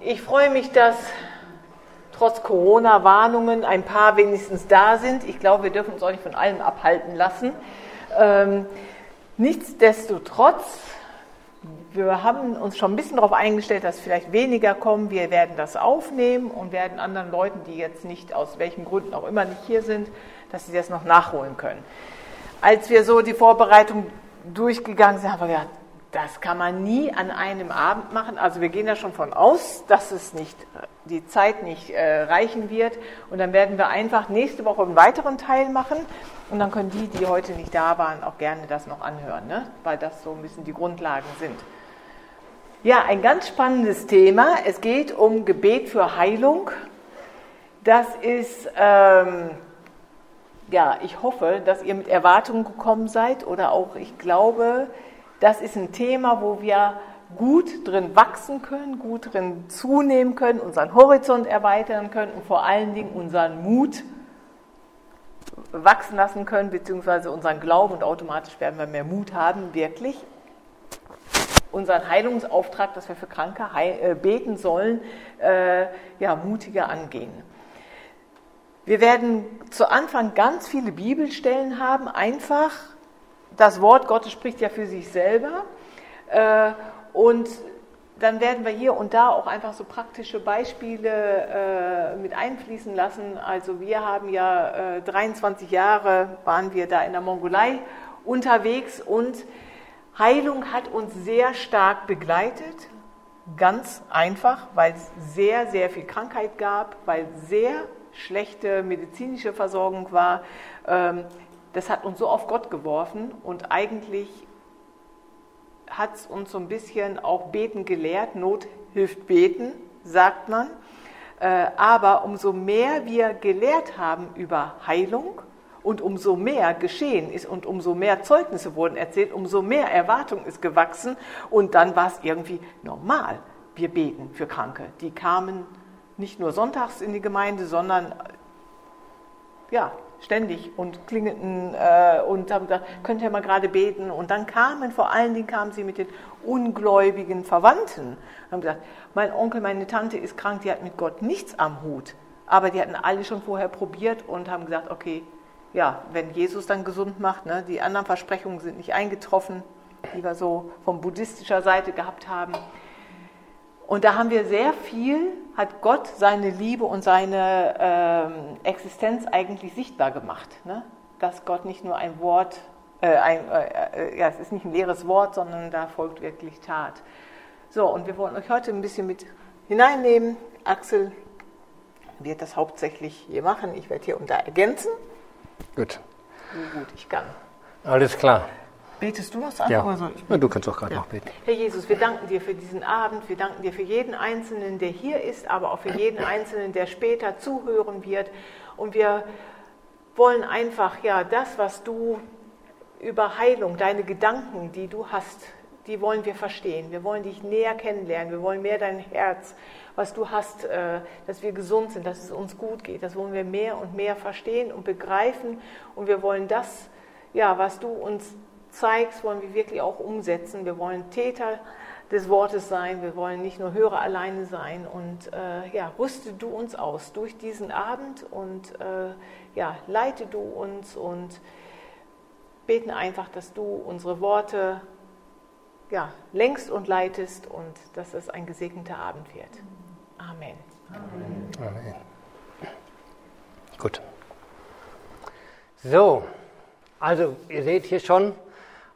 ich freue mich, dass trotz Corona-Warnungen ein paar wenigstens da sind. Ich glaube, wir dürfen uns auch nicht von allem abhalten lassen. Ähm, nichtsdestotrotz, wir haben uns schon ein bisschen darauf eingestellt, dass vielleicht weniger kommen. Wir werden das aufnehmen und werden anderen Leuten, die jetzt nicht aus welchen Gründen auch immer nicht hier sind, dass sie das noch nachholen können. Als wir so die Vorbereitung durchgegangen sind, haben wir gedacht, das kann man nie an einem Abend machen. Also wir gehen da schon von aus, dass es nicht, die Zeit nicht äh, reichen wird. Und dann werden wir einfach nächste Woche einen weiteren Teil machen. Und dann können die, die heute nicht da waren, auch gerne das noch anhören, ne? weil das so ein bisschen die Grundlagen sind. Ja, ein ganz spannendes Thema. Es geht um Gebet für Heilung. Das ist, ähm, ja, ich hoffe, dass ihr mit Erwartungen gekommen seid oder auch, ich glaube, das ist ein Thema, wo wir gut drin wachsen können, gut drin zunehmen können, unseren Horizont erweitern können und vor allen Dingen unseren Mut wachsen lassen können, beziehungsweise unseren Glauben und automatisch werden wir mehr Mut haben, wirklich unseren Heilungsauftrag, dass wir für Kranke äh, beten sollen, äh, ja, mutiger angehen. Wir werden zu Anfang ganz viele Bibelstellen haben, einfach das Wort Gottes spricht ja für sich selber. Äh, und dann werden wir hier und da auch einfach so praktische Beispiele äh, mit einfließen lassen. Also wir haben ja 23 äh, Jahre waren wir da in der Mongolei unterwegs und Heilung hat uns sehr stark begleitet. Ganz einfach, weil es sehr, sehr viel Krankheit gab, weil sehr schlechte medizinische Versorgung war. Ähm, das hat uns so auf Gott geworfen und eigentlich hat es uns so ein bisschen auch beten gelehrt. Not hilft beten, sagt man. Äh, aber umso mehr wir gelehrt haben über Heilung und umso mehr geschehen ist und umso mehr Zeugnisse wurden erzählt, umso mehr Erwartung ist gewachsen und dann war es irgendwie normal. Wir beten für Kranke. Die kamen nicht nur sonntags in die Gemeinde, sondern ja, ständig und klingelten äh, und haben gesagt, könnt ihr mal gerade beten. Und dann kamen, vor allen Dingen kamen sie mit den ungläubigen Verwandten und haben gesagt, mein Onkel, meine Tante ist krank, die hat mit Gott nichts am Hut. Aber die hatten alle schon vorher probiert und haben gesagt, okay, ja, wenn Jesus dann gesund macht, ne, die anderen Versprechungen sind nicht eingetroffen, die wir so von buddhistischer Seite gehabt haben. Und da haben wir sehr viel, hat Gott seine Liebe und seine ähm, Existenz eigentlich sichtbar gemacht. Ne? Dass Gott nicht nur ein Wort, äh, ein, äh, äh, ja, es ist nicht ein leeres Wort, sondern da folgt wirklich Tat. So, und wir wollen euch heute ein bisschen mit hineinnehmen. Axel wird das hauptsächlich hier machen. Ich werde hier und da ergänzen. Gut. So gut ich kann. Alles klar. Betest du was an? Ja. ja du kannst auch gerade ja. noch beten. Herr Jesus, wir danken dir für diesen Abend. Wir danken dir für jeden Einzelnen, der hier ist, aber auch für jeden Einzelnen, der später zuhören wird. Und wir wollen einfach, ja, das, was du über Heilung, deine Gedanken, die du hast, die wollen wir verstehen. Wir wollen dich näher kennenlernen. Wir wollen mehr dein Herz, was du hast, äh, dass wir gesund sind, dass es uns gut geht. Das wollen wir mehr und mehr verstehen und begreifen. Und wir wollen das, ja, was du uns zeigst, wollen wir wirklich auch umsetzen. Wir wollen Täter des Wortes sein, wir wollen nicht nur Hörer alleine sein. Und äh, ja, rüste du uns aus durch diesen Abend und äh, ja, leite du uns und beten einfach, dass du unsere Worte ja, lenkst und leitest und dass es ein gesegneter Abend wird. Amen. Amen. Amen. Gut. So, also ihr seht hier schon,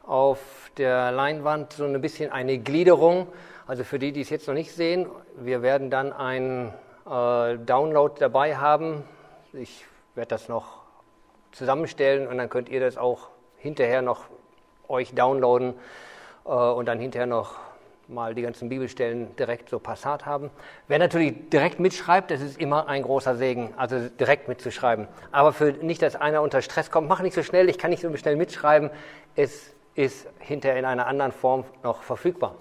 auf der Leinwand so ein bisschen eine Gliederung. Also für die, die es jetzt noch nicht sehen, wir werden dann einen äh, Download dabei haben. Ich werde das noch zusammenstellen und dann könnt ihr das auch hinterher noch euch downloaden äh, und dann hinterher noch mal die ganzen Bibelstellen direkt so passat haben. Wer natürlich direkt mitschreibt, das ist immer ein großer Segen, also direkt mitzuschreiben. Aber für nicht, dass einer unter Stress kommt, mach nicht so schnell, ich kann nicht so schnell mitschreiben. Es ist hinterher in einer anderen Form noch verfügbar.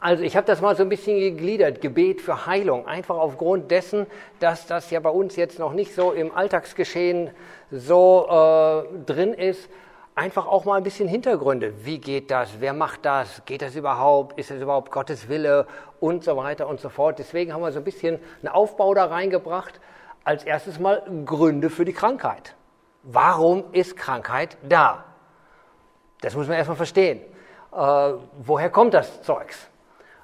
Also ich habe das mal so ein bisschen gegliedert, Gebet für Heilung, einfach aufgrund dessen, dass das ja bei uns jetzt noch nicht so im Alltagsgeschehen so äh, drin ist. einfach auch mal ein bisschen Hintergründe. Wie geht das? Wer macht das? Geht das überhaupt? Ist das überhaupt Gottes Wille? Und so weiter und so fort. Deswegen haben wir so ein bisschen einen Aufbau da reingebracht. Als erstes mal Gründe für die Krankheit. Warum ist Krankheit da? Das muss man erstmal verstehen. Äh, woher kommt das Zeugs?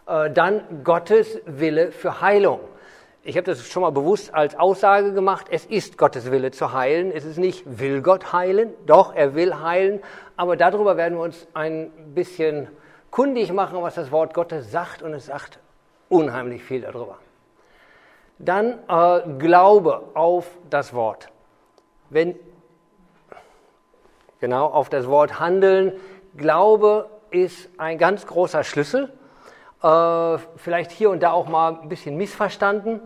Äh, dann Gottes Wille für Heilung. Ich habe das schon mal bewusst als Aussage gemacht. Es ist Gottes Wille zu heilen. Es ist nicht, will Gott heilen? Doch, er will heilen. Aber darüber werden wir uns ein bisschen kundig machen, was das Wort Gottes sagt. Und es sagt unheimlich viel darüber. Dann äh, Glaube auf das Wort. Wenn, genau, auf das Wort handeln. Glaube ist ein ganz großer Schlüssel. Äh, vielleicht hier und da auch mal ein bisschen missverstanden.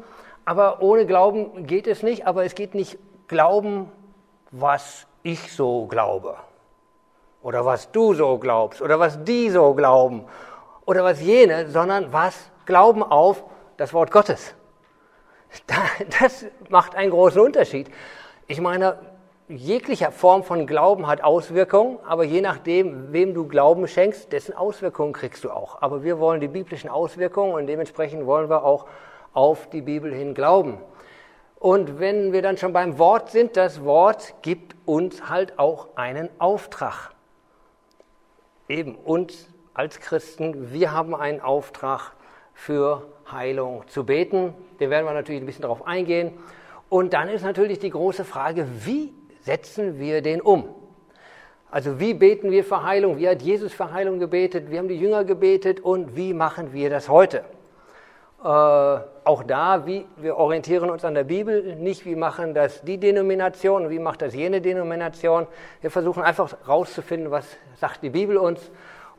Aber ohne Glauben geht es nicht. Aber es geht nicht Glauben, was ich so glaube. Oder was du so glaubst. Oder was die so glauben. Oder was jene, sondern was Glauben auf das Wort Gottes. Das macht einen großen Unterschied. Ich meine, jeglicher Form von Glauben hat Auswirkungen, aber je nachdem, wem du Glauben schenkst, dessen Auswirkungen kriegst du auch. Aber wir wollen die biblischen Auswirkungen und dementsprechend wollen wir auch auf die Bibel hin glauben. Und wenn wir dann schon beim Wort sind, das Wort gibt uns halt auch einen Auftrag. Eben uns als Christen, wir haben einen Auftrag für Heilung zu beten. Den werden wir natürlich ein bisschen darauf eingehen. Und dann ist natürlich die große Frage, wie setzen wir den um? Also wie beten wir für Heilung? Wie hat Jesus für Heilung gebetet? Wie haben die Jünger gebetet? Und wie machen wir das heute? Äh, auch da, wie, wir orientieren uns an der Bibel, nicht wie machen das die Denomination, wie macht das jene Denomination. Wir versuchen einfach herauszufinden, was sagt die Bibel uns.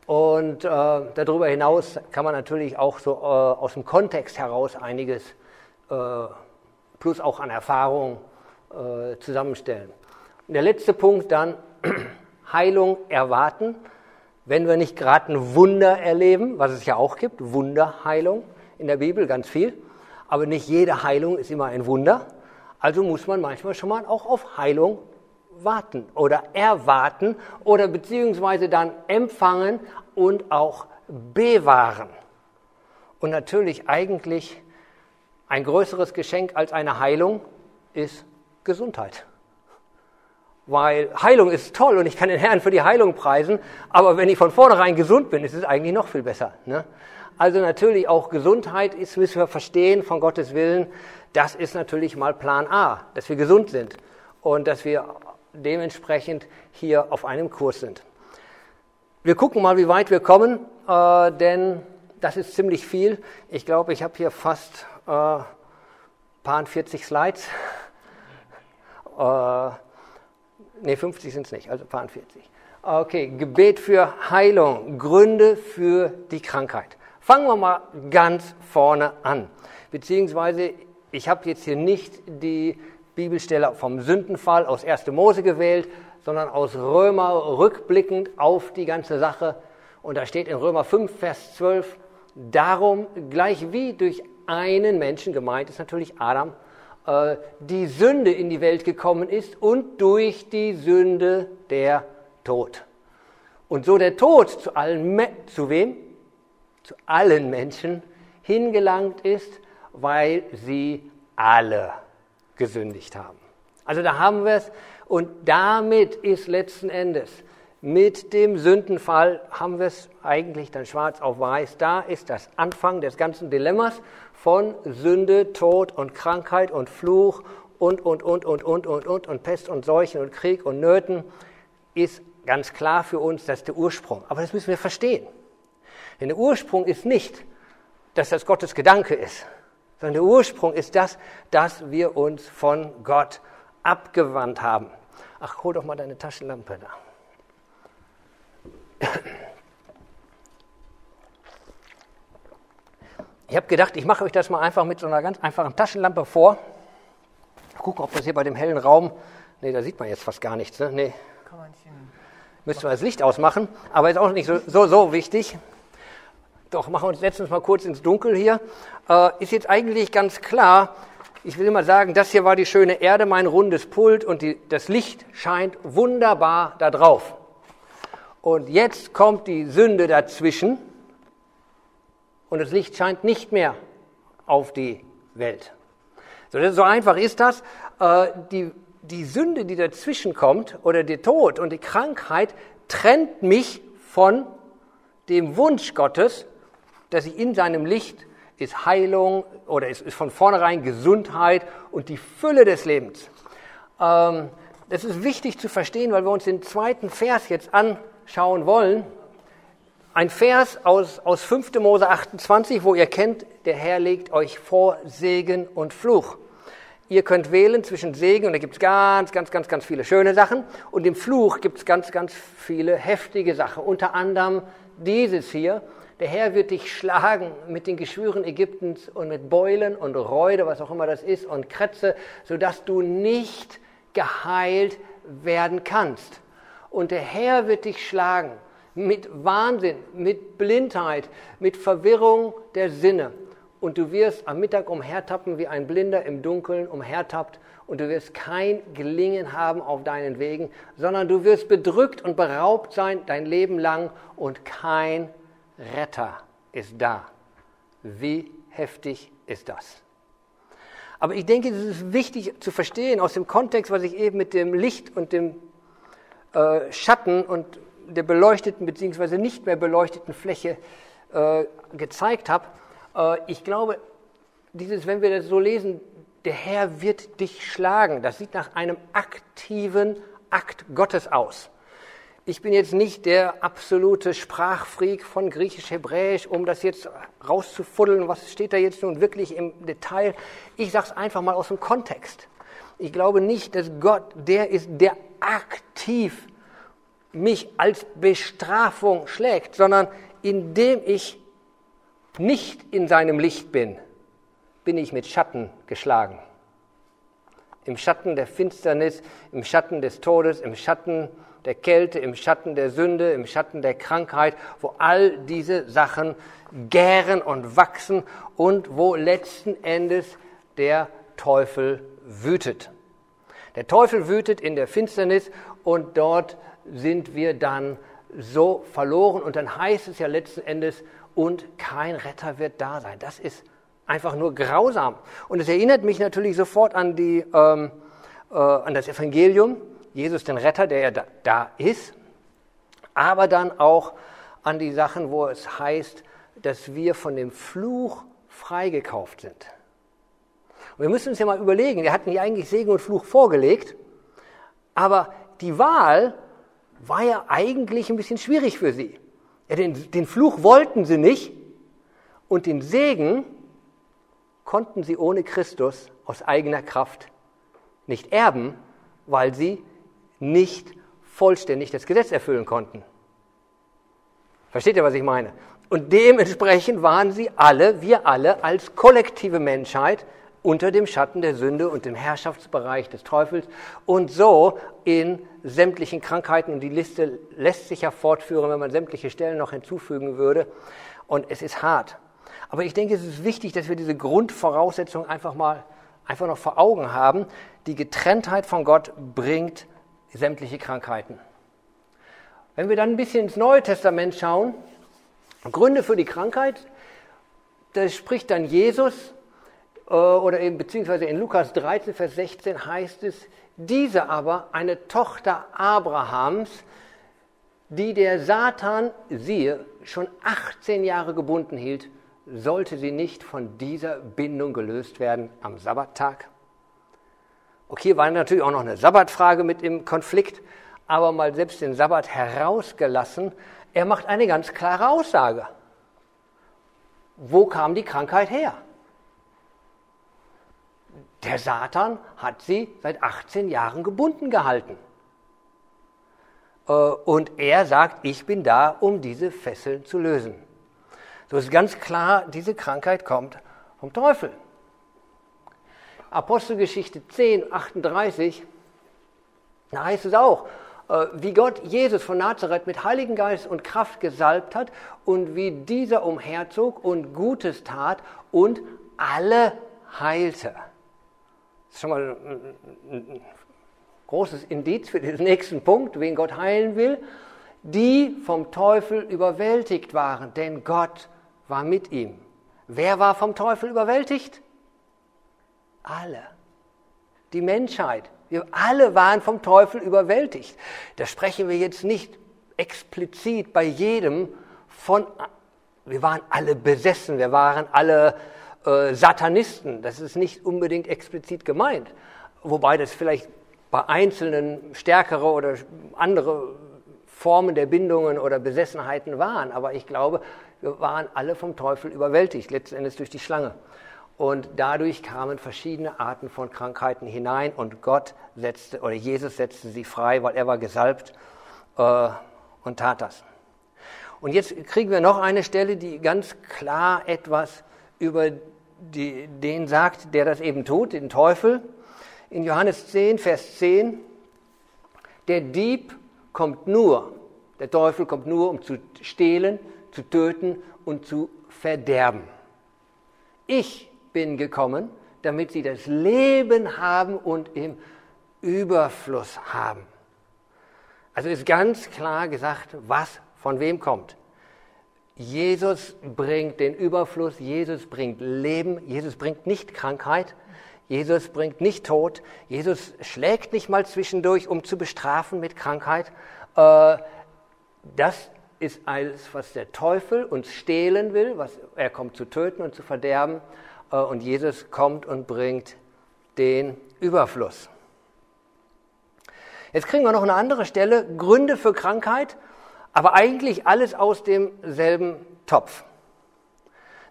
Und äh, darüber hinaus kann man natürlich auch so äh, aus dem Kontext heraus einiges äh, plus auch an Erfahrung äh, zusammenstellen. Der letzte Punkt dann, Heilung erwarten, wenn wir nicht gerade ein Wunder erleben, was es ja auch gibt, Wunderheilung in der Bibel, ganz viel. Aber nicht jede Heilung ist immer ein Wunder. Also muss man manchmal schon mal auch auf Heilung warten oder erwarten oder beziehungsweise dann empfangen und auch bewahren. Und natürlich eigentlich ein größeres Geschenk als eine Heilung ist Gesundheit. Weil Heilung ist toll und ich kann den Herrn für die Heilung preisen, aber wenn ich von vornherein gesund bin, ist es eigentlich noch viel besser. Ne? Also natürlich auch Gesundheit ist, müssen wir verstehen, von Gottes Willen, das ist natürlich mal Plan A, dass wir gesund sind und dass wir dementsprechend hier auf einem Kurs sind. Wir gucken mal, wie weit wir kommen, äh, denn das ist ziemlich viel. Ich glaube, ich habe hier fast äh, paar 40 Slides. Äh, Ne, 50 sind es nicht, also 40. Okay, Gebet für Heilung, Gründe für die Krankheit. Fangen wir mal ganz vorne an. Beziehungsweise, ich habe jetzt hier nicht die Bibelstelle vom Sündenfall aus 1. Mose gewählt, sondern aus Römer rückblickend auf die ganze Sache. Und da steht in Römer 5, Vers 12, darum, gleich wie durch einen Menschen gemeint ist natürlich Adam, die Sünde in die Welt gekommen ist und durch die Sünde der Tod. Und so der Tod zu allen, zu wem? Zu allen Menschen hingelangt ist, weil sie alle gesündigt haben. Also da haben wir es und damit ist letzten Endes mit dem Sündenfall haben wir es eigentlich dann schwarz auf weiß. Da ist das Anfang des ganzen Dilemmas von Sünde, Tod und Krankheit und Fluch und, und, und, und, und, und, und, und Pest und Seuchen und Krieg und Nöten, ist ganz klar für uns, das ist der Ursprung. Aber das müssen wir verstehen. Denn der Ursprung ist nicht, dass das Gottes Gedanke ist, sondern der Ursprung ist das, dass wir uns von Gott abgewandt haben. Ach, hol doch mal deine Taschenlampe da. Ich habe gedacht, ich mache euch das mal einfach mit so einer ganz einfachen Taschenlampe vor. Gucken, ob das hier bei dem hellen Raum. Nee, da sieht man jetzt fast gar nichts. Ne? Nee. Müssen wir das Licht ausmachen, aber ist auch nicht so, so, so wichtig. Doch, machen wir uns letztens mal kurz ins Dunkel hier. Äh, ist jetzt eigentlich ganz klar, ich will immer sagen, das hier war die schöne Erde, mein rundes Pult und die, das Licht scheint wunderbar da drauf. Und jetzt kommt die Sünde dazwischen und das Licht scheint nicht mehr auf die Welt. So, so einfach ist das. Äh, die, die Sünde, die dazwischen kommt, oder der Tod und die Krankheit, trennt mich von dem Wunsch Gottes, dass ich in seinem Licht ist Heilung oder ist, ist von vornherein Gesundheit und die Fülle des Lebens. Ähm, das ist wichtig zu verstehen, weil wir uns den zweiten Vers jetzt anschauen wollen. Ein Vers aus, aus 5. Mose 28, wo ihr kennt, der Herr legt euch vor Segen und Fluch. Ihr könnt wählen zwischen Segen und da gibt es ganz, ganz, ganz, ganz viele schöne Sachen und im Fluch gibt es ganz, ganz viele heftige Sachen. Unter anderem dieses hier. Der Herr wird dich schlagen mit den Geschwüren Ägyptens und mit Beulen und Räude, was auch immer das ist, und Krätze, sodass du nicht geheilt werden kannst. Und der Herr wird dich schlagen mit Wahnsinn, mit Blindheit, mit Verwirrung der Sinne und du wirst am Mittag umhertappen, wie ein Blinder im Dunkeln umhertappt, und du wirst kein Gelingen haben auf deinen Wegen, sondern du wirst bedrückt und beraubt sein dein Leben lang, und kein Retter ist da. Wie heftig ist das? Aber ich denke, es ist wichtig zu verstehen aus dem Kontext, was ich eben mit dem Licht und dem äh, Schatten und der beleuchteten bzw. nicht mehr beleuchteten Fläche äh, gezeigt habe äh, ich glaube, dieses, wenn wir das so lesen, der Herr wird dich schlagen, das sieht nach einem aktiven Akt Gottes aus. Ich bin jetzt nicht der absolute Sprachfreak von Griechisch-Hebräisch, um das jetzt rauszufuddeln, was steht da jetzt nun wirklich im Detail. Ich sage es einfach mal aus dem Kontext. Ich glaube nicht, dass Gott der ist, der aktiv mich als Bestrafung schlägt, sondern indem ich nicht in seinem Licht bin, bin ich mit Schatten geschlagen. Im Schatten der Finsternis, im Schatten des Todes, im Schatten der Kälte, im Schatten der Sünde, im Schatten der Krankheit, wo all diese Sachen gären und wachsen und wo letzten Endes der Teufel wütet. Der Teufel wütet in der Finsternis und dort sind wir dann so verloren. Und dann heißt es ja letzten Endes, und kein Retter wird da sein. Das ist einfach nur grausam. Und es erinnert mich natürlich sofort an, die, ähm, äh, an das Evangelium, Jesus den Retter, der ja da, da ist, aber dann auch an die Sachen, wo es heißt, dass wir von dem Fluch freigekauft sind. Und wir müssen uns ja mal überlegen, wir hatten ja eigentlich Segen und Fluch vorgelegt, aber die Wahl war ja eigentlich ein bisschen schwierig für sie. Ja, den, den Fluch wollten sie nicht und den Segen konnten sie ohne Christus aus eigener Kraft nicht erben, weil sie nicht vollständig das Gesetz erfüllen konnten. Versteht ihr, was ich meine? Und dementsprechend waren sie alle, wir alle als kollektive Menschheit unter dem Schatten der Sünde und dem Herrschaftsbereich des Teufels und so in sämtlichen Krankheiten. Und die Liste lässt sich ja fortführen, wenn man sämtliche Stellen noch hinzufügen würde. Und es ist hart. Aber ich denke, es ist wichtig, dass wir diese Grundvoraussetzung einfach mal einfach noch vor Augen haben. Die Getrenntheit von Gott bringt sämtliche Krankheiten. Wenn wir dann ein bisschen ins Neue Testament schauen, Gründe für die Krankheit, da spricht dann Jesus oder eben, beziehungsweise in Lukas 13, Vers 16 heißt es, diese aber, eine Tochter Abrahams, die der Satan, siehe, schon 18 Jahre gebunden hielt, sollte sie nicht von dieser Bindung gelöst werden am Sabbattag? Okay, war natürlich auch noch eine Sabbatfrage mit im Konflikt, aber mal selbst den Sabbat herausgelassen, er macht eine ganz klare Aussage. Wo kam die Krankheit her? Der Satan hat sie seit 18 Jahren gebunden gehalten. Äh, und er sagt, ich bin da, um diese Fesseln zu lösen. So ist ganz klar, diese Krankheit kommt vom Teufel. Apostelgeschichte 10, 38, da heißt es auch, äh, wie Gott Jesus von Nazareth mit Heiligen Geist und Kraft gesalbt hat und wie dieser umherzog und Gutes tat und alle heilte. Das ist schon mal ein großes Indiz für den nächsten Punkt, wen Gott heilen will. die vom Teufel überwältigt waren, denn Gott war mit ihm. Wer war vom Teufel überwältigt? Alle. Die Menschheit. Wir alle waren vom Teufel überwältigt. Da sprechen wir jetzt nicht explizit bei jedem von, wir waren alle besessen, wir waren alle äh, Satanisten. Das ist nicht unbedingt explizit gemeint. Wobei das vielleicht bei Einzelnen stärkere oder andere Formen der Bindungen oder Besessenheiten waren. Aber ich glaube, wir waren alle vom Teufel überwältigt, letzten Endes durch die Schlange. Und dadurch kamen verschiedene Arten von Krankheiten hinein und Gott setzte, oder Jesus setzte sie frei, weil er war gesalbt äh, und tat das. Und jetzt kriegen wir noch eine Stelle, die ganz klar etwas über die, den sagt, der das eben tut, den Teufel. In Johannes 10, Vers 10, der Dieb kommt nur, der Teufel kommt nur, um zu stehlen, zu töten und zu verderben. Ich bin gekommen, damit sie das Leben haben und im Überfluss haben. Also ist ganz klar gesagt, was von wem kommt. Jesus bringt den Überfluss, Jesus bringt Leben, Jesus bringt nicht Krankheit, Jesus bringt nicht Tod, Jesus schlägt nicht mal zwischendurch, um zu bestrafen mit Krankheit. Äh, das ist alles, was der Teufel uns stehlen will, was er kommt zu töten und zu verderben. Äh, und Jesus kommt und bringt den Überfluss. Jetzt kriegen wir noch eine andere Stelle, Gründe für Krankheit, aber eigentlich alles aus demselben Topf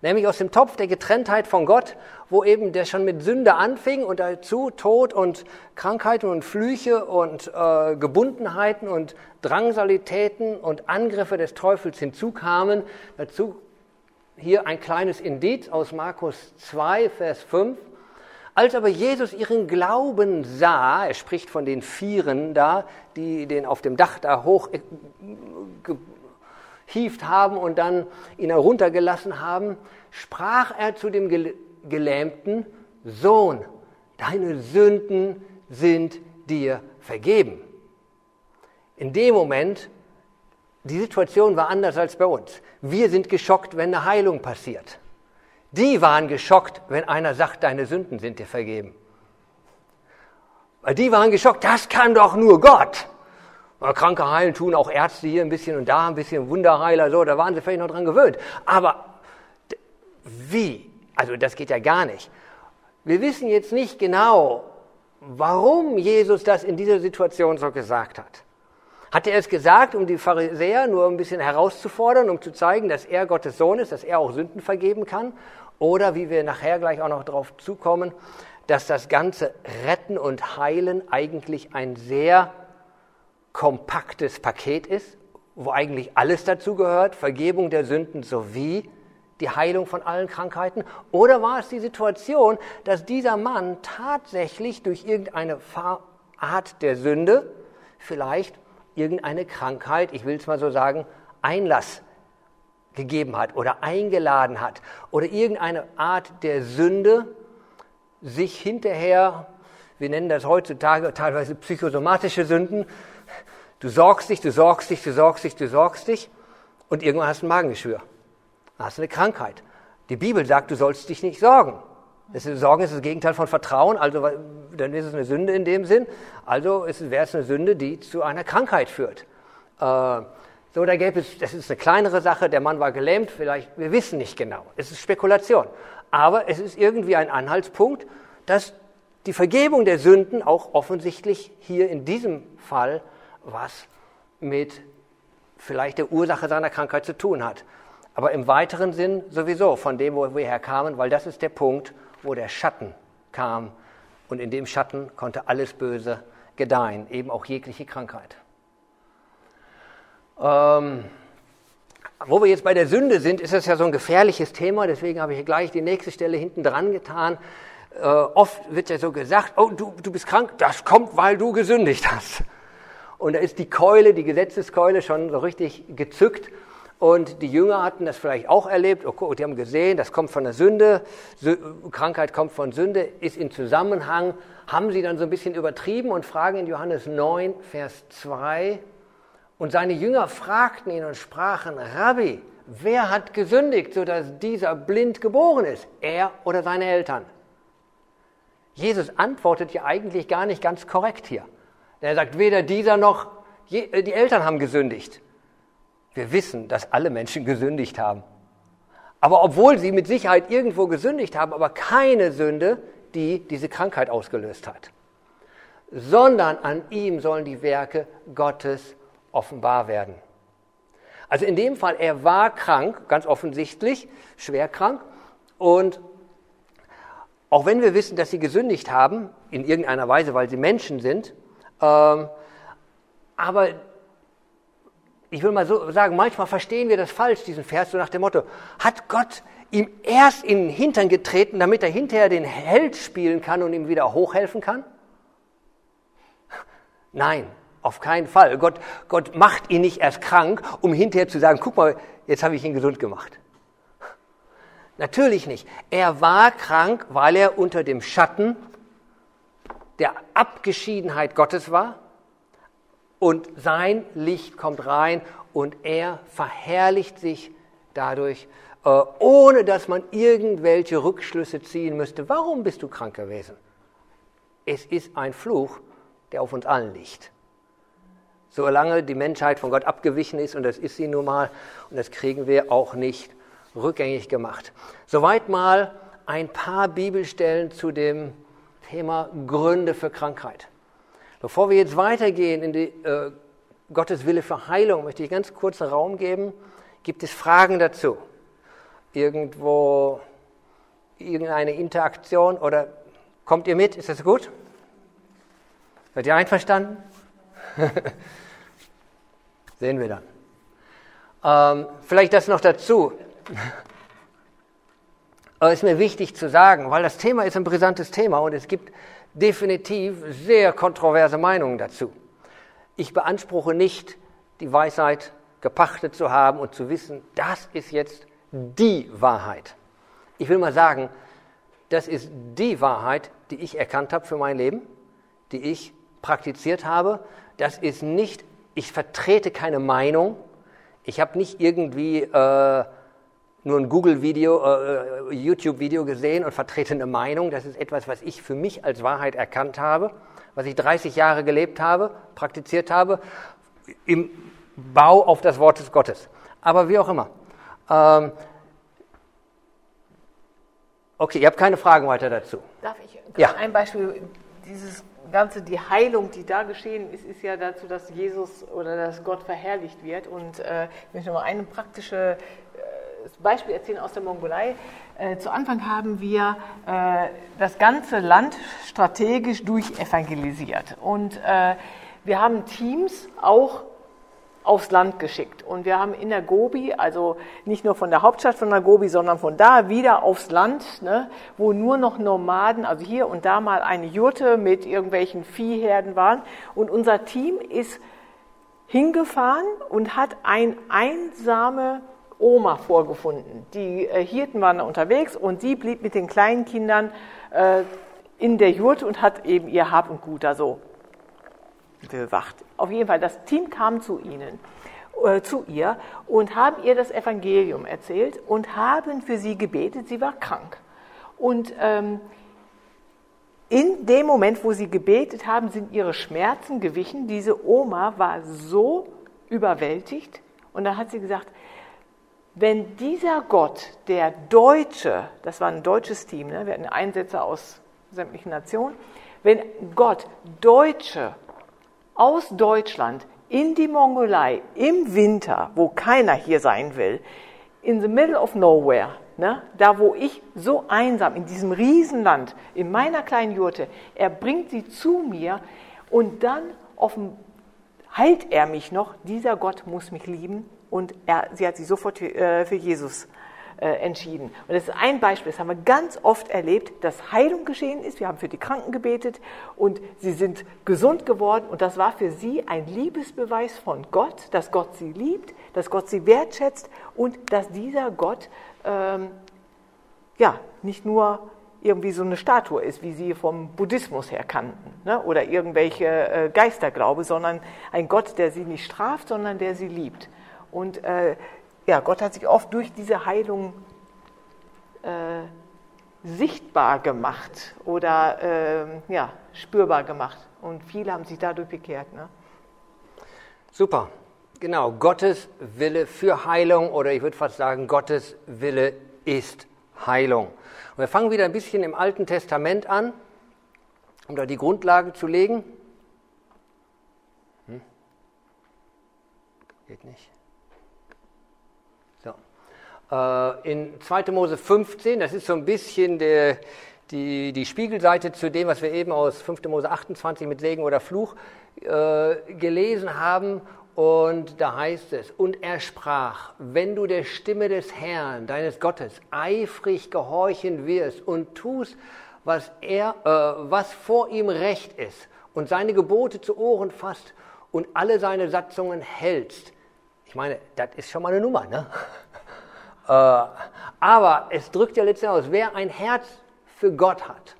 nämlich aus dem Topf der Getrenntheit von Gott, wo eben der schon mit Sünde anfing und dazu Tod und Krankheiten und Flüche und äh, Gebundenheiten und Drangsalitäten und Angriffe des Teufels hinzukamen. Dazu hier ein kleines Indiz aus Markus 2, Vers 5. Als aber Jesus ihren Glauben sah, er spricht von den Vieren da, die den auf dem Dach da hoch äh, haben und dann ihn heruntergelassen haben, sprach er zu dem Gelähmten, Sohn, deine Sünden sind dir vergeben. In dem Moment, die Situation war anders als bei uns. Wir sind geschockt, wenn eine Heilung passiert. Die waren geschockt, wenn einer sagt, deine Sünden sind dir vergeben. Weil die waren geschockt, das kann doch nur Gott. Kranke heilen tun auch Ärzte hier ein bisschen und da ein bisschen Wunderheiler, so, da waren sie vielleicht noch dran gewöhnt. Aber wie? Also das geht ja gar nicht. Wir wissen jetzt nicht genau, warum Jesus das in dieser Situation so gesagt hat. Hat er es gesagt, um die Pharisäer nur ein bisschen herauszufordern, um zu zeigen, dass er Gottes Sohn ist, dass er auch Sünden vergeben kann? Oder wie wir nachher gleich auch noch darauf zukommen, dass das ganze Retten und Heilen eigentlich ein sehr kompaktes Paket ist, wo eigentlich alles dazu gehört, Vergebung der Sünden sowie die Heilung von allen Krankheiten? Oder war es die Situation, dass dieser Mann tatsächlich durch irgendeine Art der Sünde vielleicht irgendeine Krankheit, ich will es mal so sagen, Einlass gegeben hat oder eingeladen hat oder irgendeine Art der Sünde sich hinterher, wir nennen das heutzutage teilweise psychosomatische Sünden, Du sorgst dich, du sorgst dich, du sorgst dich, du sorgst dich und irgendwann hast du ein Magengeschwür. Hast du eine Krankheit. Die Bibel sagt, du sollst dich nicht sorgen. Das Sorgen ist das Gegenteil von Vertrauen, also dann ist es eine Sünde in dem Sinn. Also wäre es eine Sünde, die zu einer Krankheit führt. Äh, so, da gäbe es, das ist eine kleinere Sache, der Mann war gelähmt, vielleicht, wir wissen nicht genau. Es ist Spekulation. Aber es ist irgendwie ein Anhaltspunkt, dass die Vergebung der Sünden auch offensichtlich hier in diesem Fall was mit vielleicht der Ursache seiner Krankheit zu tun hat. Aber im weiteren Sinn sowieso von dem, wo wir herkamen, weil das ist der Punkt, wo der Schatten kam. Und in dem Schatten konnte alles Böse gedeihen, eben auch jegliche Krankheit. Ähm, wo wir jetzt bei der Sünde sind, ist das ja so ein gefährliches Thema, deswegen habe ich hier gleich die nächste Stelle hinten dran getan. Äh, oft wird ja so gesagt, oh, du, du bist krank, das kommt, weil du gesündigt hast. Und da ist die Keule, die Gesetzeskeule schon so richtig gezückt. Und die Jünger hatten das vielleicht auch erlebt. Oh, die haben gesehen, das kommt von der Sünde. Krankheit kommt von Sünde, ist in Zusammenhang. Haben sie dann so ein bisschen übertrieben und fragen in Johannes 9, Vers 2, Und seine Jünger fragten ihn und sprachen, Rabbi, wer hat gesündigt, sodass dieser blind geboren ist? Er oder seine Eltern? Jesus antwortet ja eigentlich gar nicht ganz korrekt hier. Er sagt, weder dieser noch äh, die Eltern haben gesündigt. Wir wissen, dass alle Menschen gesündigt haben. Aber obwohl sie mit Sicherheit irgendwo gesündigt haben, aber keine Sünde, die diese Krankheit ausgelöst hat. Sondern an ihm sollen die Werke Gottes offenbar werden. Also in dem Fall, er war krank, ganz offensichtlich, schwer krank. Und auch wenn wir wissen, dass sie gesündigt haben, in irgendeiner Weise, weil sie Menschen sind, ähm, aber ich will mal so sagen, manchmal verstehen wir das falsch, diesen Vers, so nach dem Motto, hat Gott ihm erst in den Hintern getreten, damit er hinterher den Held spielen kann und ihm wieder hochhelfen kann? Nein, auf keinen Fall. Gott, Gott macht ihn nicht erst krank, um hinterher zu sagen, guck mal, jetzt habe ich ihn gesund gemacht. Natürlich nicht. Er war krank, weil er unter dem Schatten der Abgeschiedenheit Gottes war und sein Licht kommt rein und er verherrlicht sich dadurch, äh, ohne dass man irgendwelche Rückschlüsse ziehen müsste. Warum bist du krank gewesen? Es ist ein Fluch, der auf uns allen liegt. Solange die Menschheit von Gott abgewichen ist, und das ist sie nun mal, und das kriegen wir auch nicht rückgängig gemacht. Soweit mal ein paar Bibelstellen zu dem Thema Gründe für Krankheit. Bevor wir jetzt weitergehen in die äh, Gottes Wille für Heilung, möchte ich ganz kurz Raum geben. Gibt es Fragen dazu? Irgendwo irgendeine Interaktion oder kommt ihr mit? Ist das gut? Seid ihr einverstanden? Sehen wir dann. Ähm, vielleicht das noch dazu. Aber ist mir wichtig zu sagen, weil das Thema ist ein brisantes Thema und es gibt definitiv sehr kontroverse Meinungen dazu. Ich beanspruche nicht, die Weisheit gepachtet zu haben und zu wissen, das ist jetzt die Wahrheit. Ich will mal sagen, das ist die Wahrheit, die ich erkannt habe für mein Leben, die ich praktiziert habe. Das ist nicht, ich vertrete keine Meinung. Ich habe nicht irgendwie äh, nur ein Google-Video, äh, YouTube-Video gesehen und vertrete eine Meinung. Das ist etwas, was ich für mich als Wahrheit erkannt habe, was ich 30 Jahre gelebt habe, praktiziert habe, im Bau auf das Wort des Gottes. Aber wie auch immer. Ähm, okay, ihr habt keine Fragen weiter dazu. Darf ich ja. ein Beispiel? Dieses ganze, die Heilung, die da geschehen ist, ist ja dazu, dass Jesus oder dass Gott verherrlicht wird. Und äh, ich möchte noch mal eine praktische Beispiel erzählen aus der Mongolei. Äh, zu Anfang haben wir äh, das ganze Land strategisch durchevangelisiert. Und äh, wir haben Teams auch aufs Land geschickt. Und wir haben in der Gobi, also nicht nur von der Hauptstadt von der Gobi, sondern von da wieder aufs Land, ne, wo nur noch Nomaden, also hier und da mal eine Jurte mit irgendwelchen Viehherden waren. Und unser Team ist hingefahren und hat ein einsame Oma vorgefunden. Die äh, Hirten waren unterwegs und sie blieb mit den kleinen Kindern äh, in der Jurte und hat eben ihr Hab und Gut da so bewacht. Auf jeden Fall, das Team kam zu ihnen, äh, zu ihr und haben ihr das Evangelium erzählt und haben für sie gebetet. Sie war krank. Und ähm, in dem Moment, wo sie gebetet haben, sind ihre Schmerzen gewichen. Diese Oma war so überwältigt und dann hat sie gesagt, wenn dieser Gott, der Deutsche, das war ein deutsches Team, ne? wir hatten Einsätze aus sämtlichen Nationen, wenn Gott Deutsche aus Deutschland in die Mongolei im Winter, wo keiner hier sein will, in the middle of nowhere, ne, da wo ich so einsam in diesem Riesenland, in meiner kleinen Jurte, er bringt sie zu mir und dann offen, heilt er mich noch, dieser Gott muss mich lieben und er, sie hat sich sofort für, äh, für Jesus äh, entschieden. Und das ist ein Beispiel, das haben wir ganz oft erlebt, dass Heilung geschehen ist. Wir haben für die Kranken gebetet und sie sind gesund geworden. Und das war für sie ein Liebesbeweis von Gott, dass Gott sie liebt, dass Gott sie wertschätzt und dass dieser Gott ähm, ja nicht nur irgendwie so eine Statue ist, wie sie vom Buddhismus her kannten, ne? oder irgendwelche äh, Geisterglaube, sondern ein Gott, der sie nicht straft, sondern der sie liebt. Und äh, ja, Gott hat sich oft durch diese Heilung äh, sichtbar gemacht oder äh, ja, spürbar gemacht. Und viele haben sich dadurch bekehrt. Ne? Super, genau. Gottes Wille für Heilung oder ich würde fast sagen, Gottes Wille ist Heilung. Und wir fangen wieder ein bisschen im Alten Testament an, um da die Grundlage zu legen. Hm? Geht nicht. Äh, in 2. Mose 15, das ist so ein bisschen der, die, die Spiegelseite zu dem, was wir eben aus 5. Mose 28 mit Segen oder Fluch äh, gelesen haben. Und da heißt es, und er sprach, wenn du der Stimme des Herrn, deines Gottes, eifrig gehorchen wirst und tust, was, er, äh, was vor ihm recht ist und seine Gebote zu Ohren fasst und alle seine Satzungen hältst. Ich meine, das ist schon mal eine Nummer, ne? Äh, aber es drückt ja letztendlich aus, wer ein Herz für Gott hat,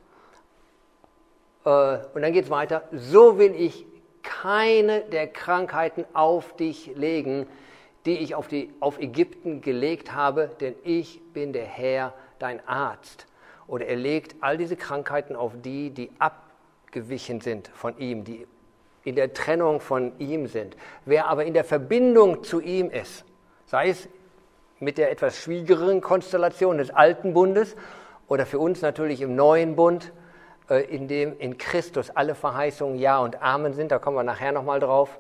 äh, und dann geht es weiter, so will ich keine der Krankheiten auf dich legen, die ich auf, die, auf Ägypten gelegt habe, denn ich bin der Herr, dein Arzt. Oder er legt all diese Krankheiten auf die, die abgewichen sind von ihm, die in der Trennung von ihm sind. Wer aber in der Verbindung zu ihm ist, sei es mit der etwas schwierigeren Konstellation des alten Bundes oder für uns natürlich im neuen Bund, äh, in dem in Christus alle Verheißungen Ja und Amen sind, da kommen wir nachher nochmal drauf,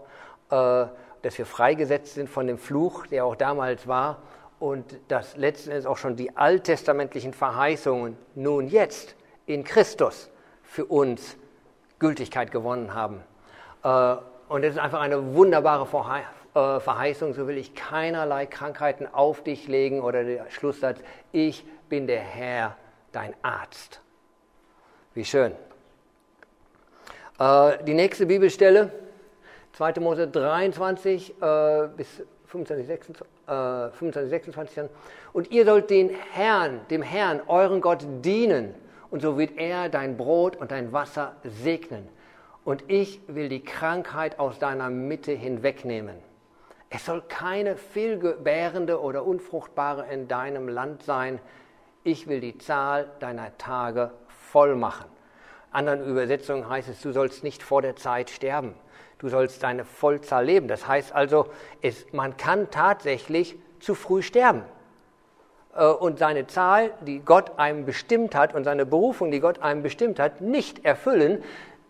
äh, dass wir freigesetzt sind von dem Fluch, der auch damals war, und dass letzten Endes auch schon die alttestamentlichen Verheißungen nun jetzt in Christus für uns Gültigkeit gewonnen haben. Äh, und das ist einfach eine wunderbare Verheißung, so will ich keinerlei Krankheiten auf dich legen oder der Schlusssatz, ich bin der Herr, dein Arzt. Wie schön. Äh, die nächste Bibelstelle, 2. Mose 23 äh, bis 25, 26, äh, 25, 26. Und ihr sollt den Herrn, dem Herrn, euren Gott dienen. Und so wird er dein Brot und dein Wasser segnen. Und ich will die Krankheit aus deiner Mitte hinwegnehmen. Es soll keine vielgebärende oder unfruchtbare in deinem Land sein. Ich will die Zahl deiner Tage voll machen. Anderen Übersetzungen heißt es, du sollst nicht vor der Zeit sterben. Du sollst deine Vollzahl leben. Das heißt also, es, man kann tatsächlich zu früh sterben. Äh, und seine Zahl, die Gott einem bestimmt hat, und seine Berufung, die Gott einem bestimmt hat, nicht erfüllen,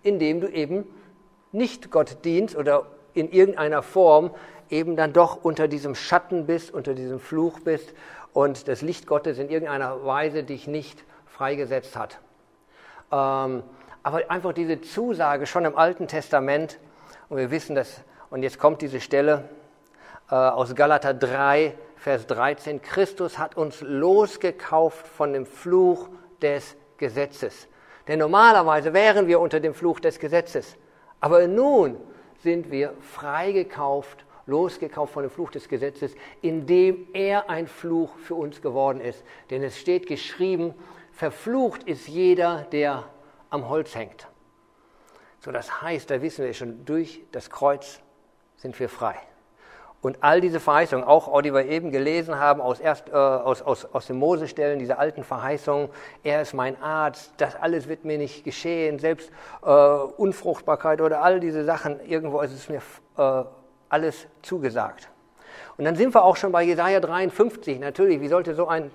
indem du eben nicht Gott dienst oder in irgendeiner Form eben dann doch unter diesem Schatten bist, unter diesem Fluch bist und das Licht Gottes in irgendeiner Weise dich nicht freigesetzt hat. Ähm, aber einfach diese Zusage schon im Alten Testament, und wir wissen das, und jetzt kommt diese Stelle äh, aus Galater 3, Vers 13, Christus hat uns losgekauft von dem Fluch des Gesetzes. Denn normalerweise wären wir unter dem Fluch des Gesetzes. Aber nun sind wir freigekauft, losgekauft von dem Fluch des Gesetzes, indem er ein Fluch für uns geworden ist. Denn es steht geschrieben, verflucht ist jeder, der am Holz hängt. So, das heißt, da wissen wir schon, durch das Kreuz sind wir frei. Und all diese Verheißungen, auch die wir eben gelesen haben aus, erst, äh, aus, aus, aus den Mosestellen, diese alten Verheißungen, er ist mein Arzt, das alles wird mir nicht geschehen, selbst äh, Unfruchtbarkeit oder all diese Sachen, irgendwo ist es mir äh, alles zugesagt. Und dann sind wir auch schon bei Jesaja 53. Natürlich, wie sollte so ein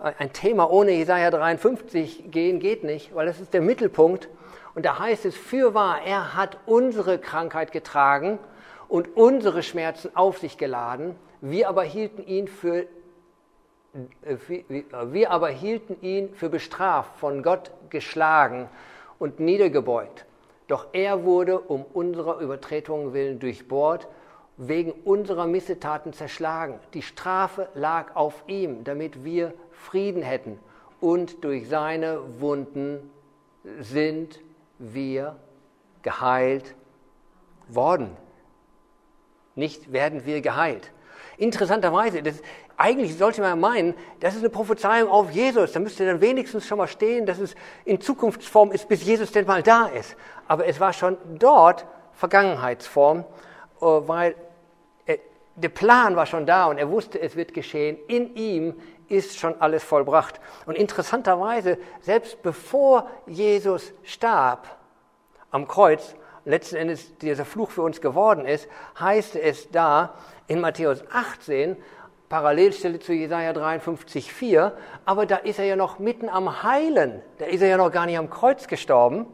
ein Thema ohne Jesaja 53 gehen geht nicht, weil das ist der Mittelpunkt. Und da heißt es, fürwahr, er hat unsere Krankheit getragen und unsere Schmerzen auf sich geladen. Wir aber hielten ihn für, äh, wir aber hielten ihn für bestraft, von Gott geschlagen und niedergebeugt. Doch er wurde um unserer Übertretungen willen durchbohrt, wegen unserer Missetaten zerschlagen. Die Strafe lag auf ihm, damit wir Frieden hätten. Und durch seine Wunden sind wir geheilt worden. Nicht werden wir geheilt. Interessanterweise, das, eigentlich sollte man meinen, das ist eine Prophezeiung auf Jesus. Da müsste dann wenigstens schon mal stehen, dass es in Zukunftsform ist, bis Jesus denn mal da ist. Aber es war schon dort Vergangenheitsform, äh, weil der Plan war schon da und er wusste, es wird geschehen. In ihm ist schon alles vollbracht. Und interessanterweise, selbst bevor Jesus starb am Kreuz, letzten Endes dieser Fluch für uns geworden ist, heißt es da in Matthäus 18, Parallelstelle zu Jesaja 53, 4, aber da ist er ja noch mitten am Heilen. Da ist er ja noch gar nicht am Kreuz gestorben.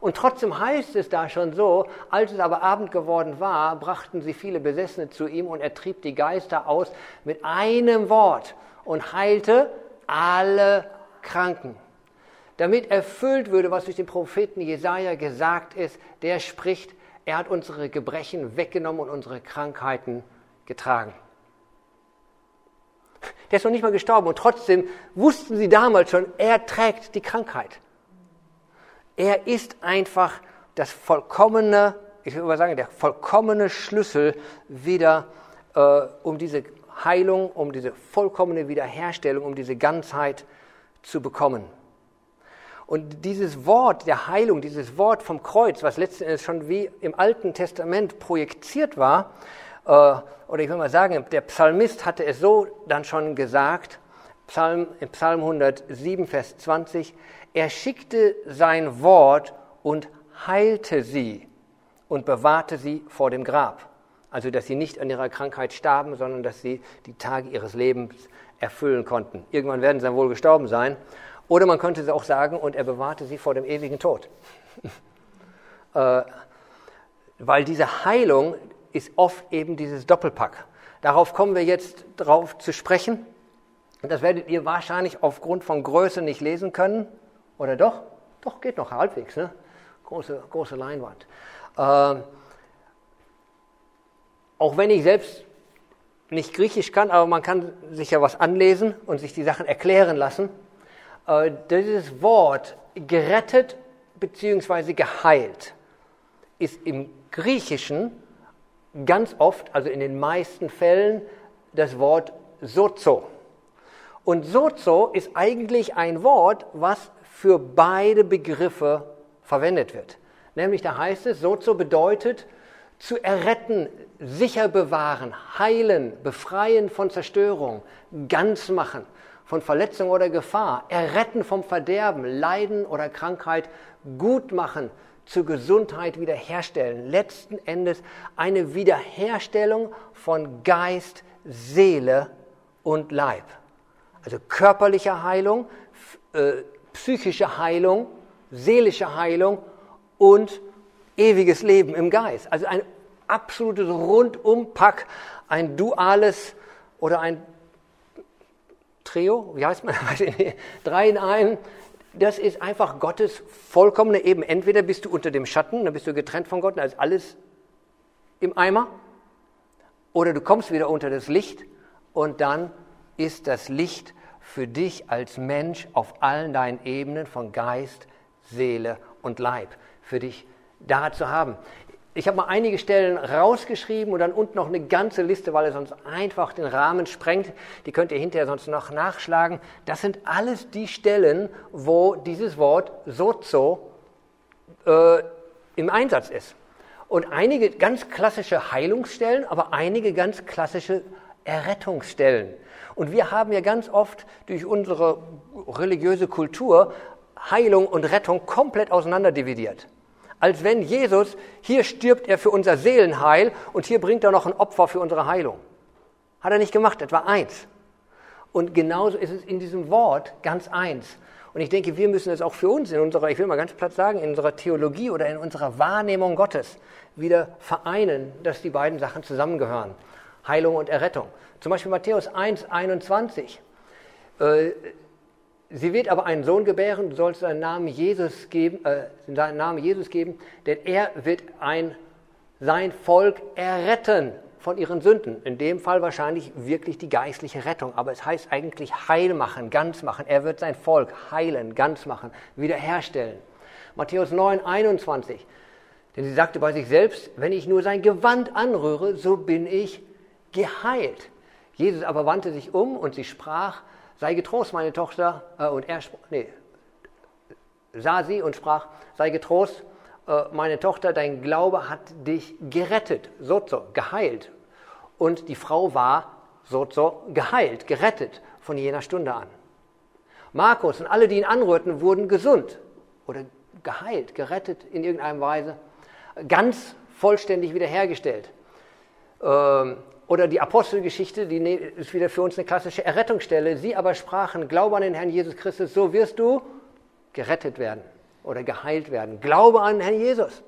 Und trotzdem heißt es da schon so, als es aber Abend geworden war, brachten sie viele Besessene zu ihm und er trieb die Geister aus mit einem Wort und heilte alle Kranken. Damit erfüllt würde, was durch den Propheten Jesaja gesagt ist, der spricht, er hat unsere Gebrechen weggenommen und unsere Krankheiten getragen. Der ist noch nicht mal gestorben und trotzdem wussten sie damals schon, er trägt die Krankheit. Er ist einfach das vollkommene, ich würde mal sagen, der vollkommene Schlüssel wieder, äh, um diese Heilung, um diese vollkommene Wiederherstellung, um diese Ganzheit zu bekommen. Und dieses Wort der Heilung, dieses Wort vom Kreuz, was letzten Endes schon wie im Alten Testament projiziert war, äh, oder ich will mal sagen, der Psalmist hatte es so dann schon gesagt, Psalm, in Psalm 107, Vers 20, er schickte sein Wort und heilte sie und bewahrte sie vor dem Grab. Also, dass sie nicht an ihrer Krankheit starben, sondern dass sie die Tage ihres Lebens erfüllen konnten. Irgendwann werden sie dann wohl gestorben sein. Oder man könnte auch sagen, und er bewahrte sie vor dem ewigen Tod. äh, weil diese Heilung ist oft eben dieses Doppelpack. Darauf kommen wir jetzt drauf zu sprechen. Das werdet ihr wahrscheinlich aufgrund von Größe nicht lesen können. Oder doch? Doch, geht noch halbwegs. Ne? Große, große Leinwand. Ähm, auch wenn ich selbst nicht Griechisch kann, aber man kann sich ja was anlesen und sich die Sachen erklären lassen. Äh, dieses Wort gerettet bzw. geheilt ist im Griechischen ganz oft, also in den meisten Fällen, das Wort sozo. Und sozo ist eigentlich ein Wort, was für beide Begriffe verwendet wird. Nämlich da heißt es, sozo bedeutet zu erretten, sicher bewahren, heilen, befreien von Zerstörung, ganz machen von Verletzung oder Gefahr, erretten vom Verderben, Leiden oder Krankheit, gut machen, zur Gesundheit wiederherstellen. Letzten Endes eine Wiederherstellung von Geist, Seele und Leib. Also körperliche Heilung, äh, psychische Heilung, seelische Heilung und ewiges Leben im Geist. Also ein absolutes Rundumpack, ein duales oder ein Trio, wie heißt man? Drei in einem. Das ist einfach Gottes vollkommene Eben. Entweder bist du unter dem Schatten, dann bist du getrennt von Gott, da ist alles im Eimer. Oder du kommst wieder unter das Licht und dann ist das Licht für dich als Mensch auf allen deinen Ebenen von Geist, Seele und Leib für dich da zu haben. Ich habe mal einige Stellen rausgeschrieben und dann unten noch eine ganze Liste, weil es sonst einfach den Rahmen sprengt. Die könnt ihr hinterher sonst noch nachschlagen. Das sind alles die Stellen, wo dieses Wort sozo äh, im Einsatz ist. Und einige ganz klassische Heilungsstellen, aber einige ganz klassische Errettungsstellen. Und wir haben ja ganz oft durch unsere religiöse Kultur Heilung und Rettung komplett auseinanderdividiert. Als wenn Jesus, hier stirbt er für unser Seelenheil und hier bringt er noch ein Opfer für unsere Heilung. Hat er nicht gemacht, etwa eins. Und genauso ist es in diesem Wort ganz eins. Und ich denke, wir müssen es auch für uns in unserer, ich will mal ganz platt sagen, in unserer Theologie oder in unserer Wahrnehmung Gottes wieder vereinen, dass die beiden Sachen zusammengehören. Heilung und Errettung. Zum Beispiel Matthäus 1, 21. Äh, sie wird aber einen Sohn gebären, du sollst seinen Namen Jesus geben, äh, seinen Namen Jesus geben, denn er wird ein, sein Volk erretten von ihren Sünden. In dem Fall wahrscheinlich wirklich die geistliche Rettung, aber es heißt eigentlich heil machen, ganz machen. Er wird sein Volk heilen, ganz machen, wiederherstellen. Matthäus 9, 21. Denn sie sagte bei sich selbst, wenn ich nur sein Gewand anrühre, so bin ich geheilt. Jesus aber wandte sich um und sie sprach, sei getrost, meine Tochter, äh, und er nee, sah sie und sprach, sei getrost, äh, meine Tochter, dein Glaube hat dich gerettet, sozo, geheilt. Und die Frau war sozo geheilt, gerettet von jener Stunde an. Markus und alle, die ihn anrührten, wurden gesund oder geheilt, gerettet in irgendeiner Weise, ganz vollständig wiederhergestellt. Ähm, oder die Apostelgeschichte, die ne-, ist wieder für uns eine klassische Errettungsstelle. Sie aber sprachen, glaube an den Herrn Jesus Christus, so wirst du gerettet werden oder geheilt werden. Glaube an den Herrn Jesus.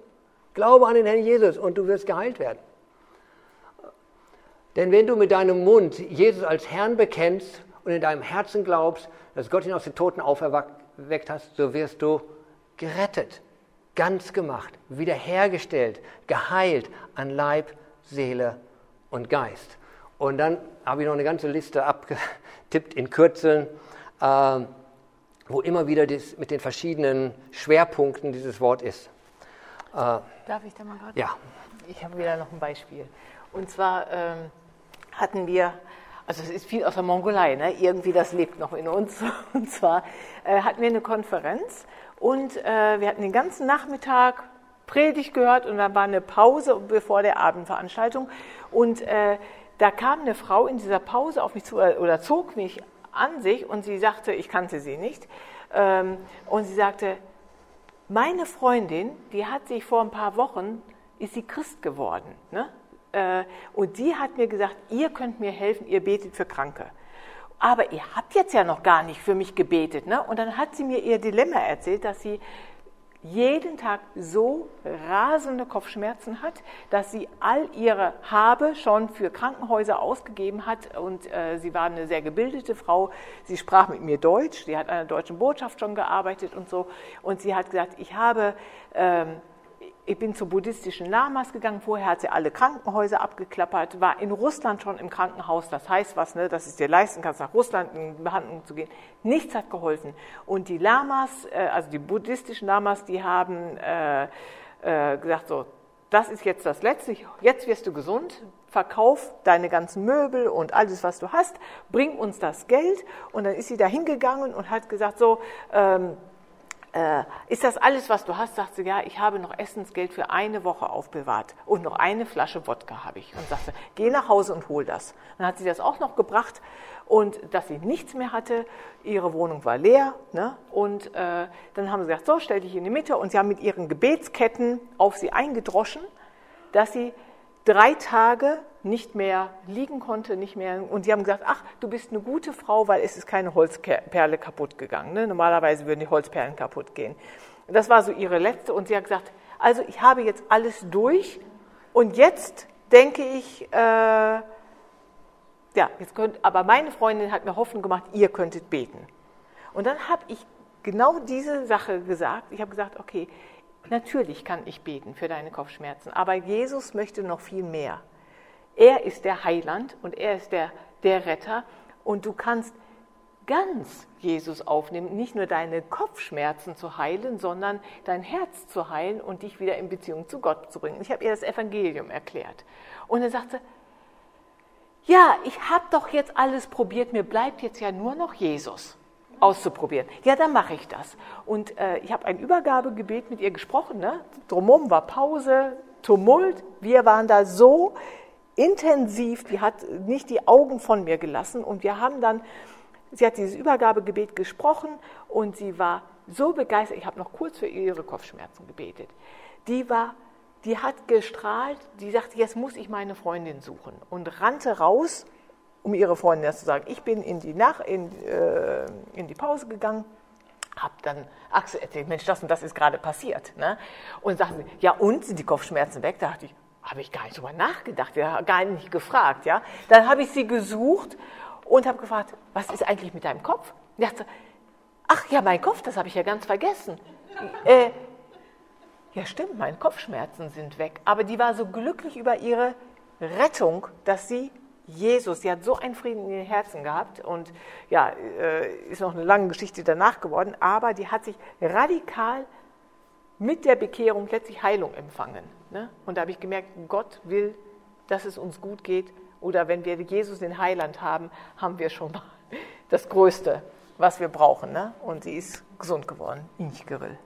Glaube an den Herrn Jesus und du wirst geheilt werden. Denn wenn du mit deinem Mund Jesus als Herrn bekennst und in deinem Herzen glaubst, dass Gott ihn aus den Toten auferweckt hat, so wirst du gerettet, ganz gemacht, wiederhergestellt, geheilt an Leib, Seele und Geist. Und dann habe ich noch eine ganze Liste abgetippt in Kürzeln, äh, wo immer wieder das mit den verschiedenen Schwerpunkten dieses Wort ist. Äh, Darf ich da mal gerade? Ja. Ich habe wieder noch ein Beispiel. Und zwar ähm, hatten wir, also es ist viel aus der Mongolei, ne? irgendwie das lebt noch in uns. Und zwar äh, hatten wir eine Konferenz und äh, wir hatten den ganzen Nachmittag Predigt gehört und dann war eine Pause bevor der Abendveranstaltung. Und äh, da kam eine Frau in dieser Pause auf mich zu äh, oder zog mich an sich und sie sagte, ich kannte sie nicht, ähm, und sie sagte, meine Freundin, die hat sich vor ein paar Wochen, ist sie Christ geworden. Ne? Äh, und die hat mir gesagt, ihr könnt mir helfen, ihr betet für Kranke. Aber ihr habt jetzt ja noch gar nicht für mich gebetet. Ne? Und dann hat sie mir ihr Dilemma erzählt, dass sie jeden Tag so rasende Kopfschmerzen hat, dass sie all ihre Habe schon für Krankenhäuser ausgegeben hat. Und äh, sie war eine sehr gebildete Frau. Sie sprach mit mir Deutsch. Sie hat an der deutschen Botschaft schon gearbeitet und so. Und sie hat gesagt, ich habe ähm, ich bin zu buddhistischen Lamas gegangen. Vorher hat sie alle Krankenhäuser abgeklappert, war in Russland schon im Krankenhaus. Das heißt was, ne, dass es dir leisten kannst, nach Russland in Behandlung zu gehen. Nichts hat geholfen. Und die Lamas, äh, also die buddhistischen Lamas, die haben äh, äh, gesagt so, das ist jetzt das Letzte. Jetzt wirst du gesund. Verkauf deine ganzen Möbel und alles, was du hast. Bring uns das Geld. Und dann ist sie da hingegangen und hat gesagt so. Ähm, äh, ist das alles, was du hast? Sagt sie, ja, ich habe noch Essensgeld für eine Woche aufbewahrt und noch eine Flasche Wodka habe ich. Und sagte, geh nach Hause und hol das. Dann hat sie das auch noch gebracht und dass sie nichts mehr hatte, ihre Wohnung war leer. Ne? Und äh, dann haben sie gesagt, so, stell dich in die Mitte und sie haben mit ihren Gebetsketten auf sie eingedroschen, dass sie drei Tage nicht mehr liegen konnte, nicht mehr. Und sie haben gesagt, ach, du bist eine gute Frau, weil es ist keine Holzperle kaputt gegangen. Ne? Normalerweise würden die Holzperlen kaputt gehen. Das war so ihre letzte. Und sie hat gesagt, also ich habe jetzt alles durch und jetzt denke ich, äh, ja, jetzt könnt, aber meine Freundin hat mir Hoffnung gemacht, ihr könntet beten. Und dann habe ich genau diese Sache gesagt. Ich habe gesagt, okay, Natürlich kann ich beten für deine Kopfschmerzen, aber Jesus möchte noch viel mehr. Er ist der Heiland und er ist der, der Retter und du kannst ganz Jesus aufnehmen, nicht nur deine Kopfschmerzen zu heilen, sondern dein Herz zu heilen und dich wieder in Beziehung zu Gott zu bringen. Ich habe ihr das Evangelium erklärt. Und er sagte, ja, ich habe doch jetzt alles probiert, mir bleibt jetzt ja nur noch Jesus auszuprobieren. Ja, dann mache ich das. Und äh, ich habe ein Übergabegebet mit ihr gesprochen. Ne? Drumherum war Pause, Tumult. Wir waren da so intensiv, die hat nicht die Augen von mir gelassen. Und wir haben dann, sie hat dieses Übergabegebet gesprochen und sie war so begeistert. Ich habe noch kurz für ihre Kopfschmerzen gebetet. Die war die hat gestrahlt, die sagte, jetzt muss ich meine Freundin suchen und rannte raus um ihre Freundin das zu sagen. Ich bin in die, Nach in, äh, in die Pause gegangen, habe dann Axel erzählt, Mensch, das und das ist gerade passiert. Ne? Und sagten sie, ja und, sind die Kopfschmerzen weg? Da dachte ich, habe ich gar nicht drüber nachgedacht, ja, gar nicht gefragt. Ja? Dann habe ich sie gesucht und habe gefragt, was ist eigentlich mit deinem Kopf? Und dachte, ach ja, mein Kopf, das habe ich ja ganz vergessen. Äh, ja, stimmt, meine Kopfschmerzen sind weg. Aber die war so glücklich über ihre Rettung, dass sie Jesus, sie hat so einen Frieden in ihrem Herzen gehabt und ja, äh, ist noch eine lange Geschichte danach geworden, aber die hat sich radikal mit der Bekehrung letztlich Heilung empfangen. Ne? Und da habe ich gemerkt, Gott will, dass es uns gut geht oder wenn wir Jesus den Heiland haben, haben wir schon mal das Größte, was wir brauchen. Ne? Und sie ist gesund geworden, Inchgerill.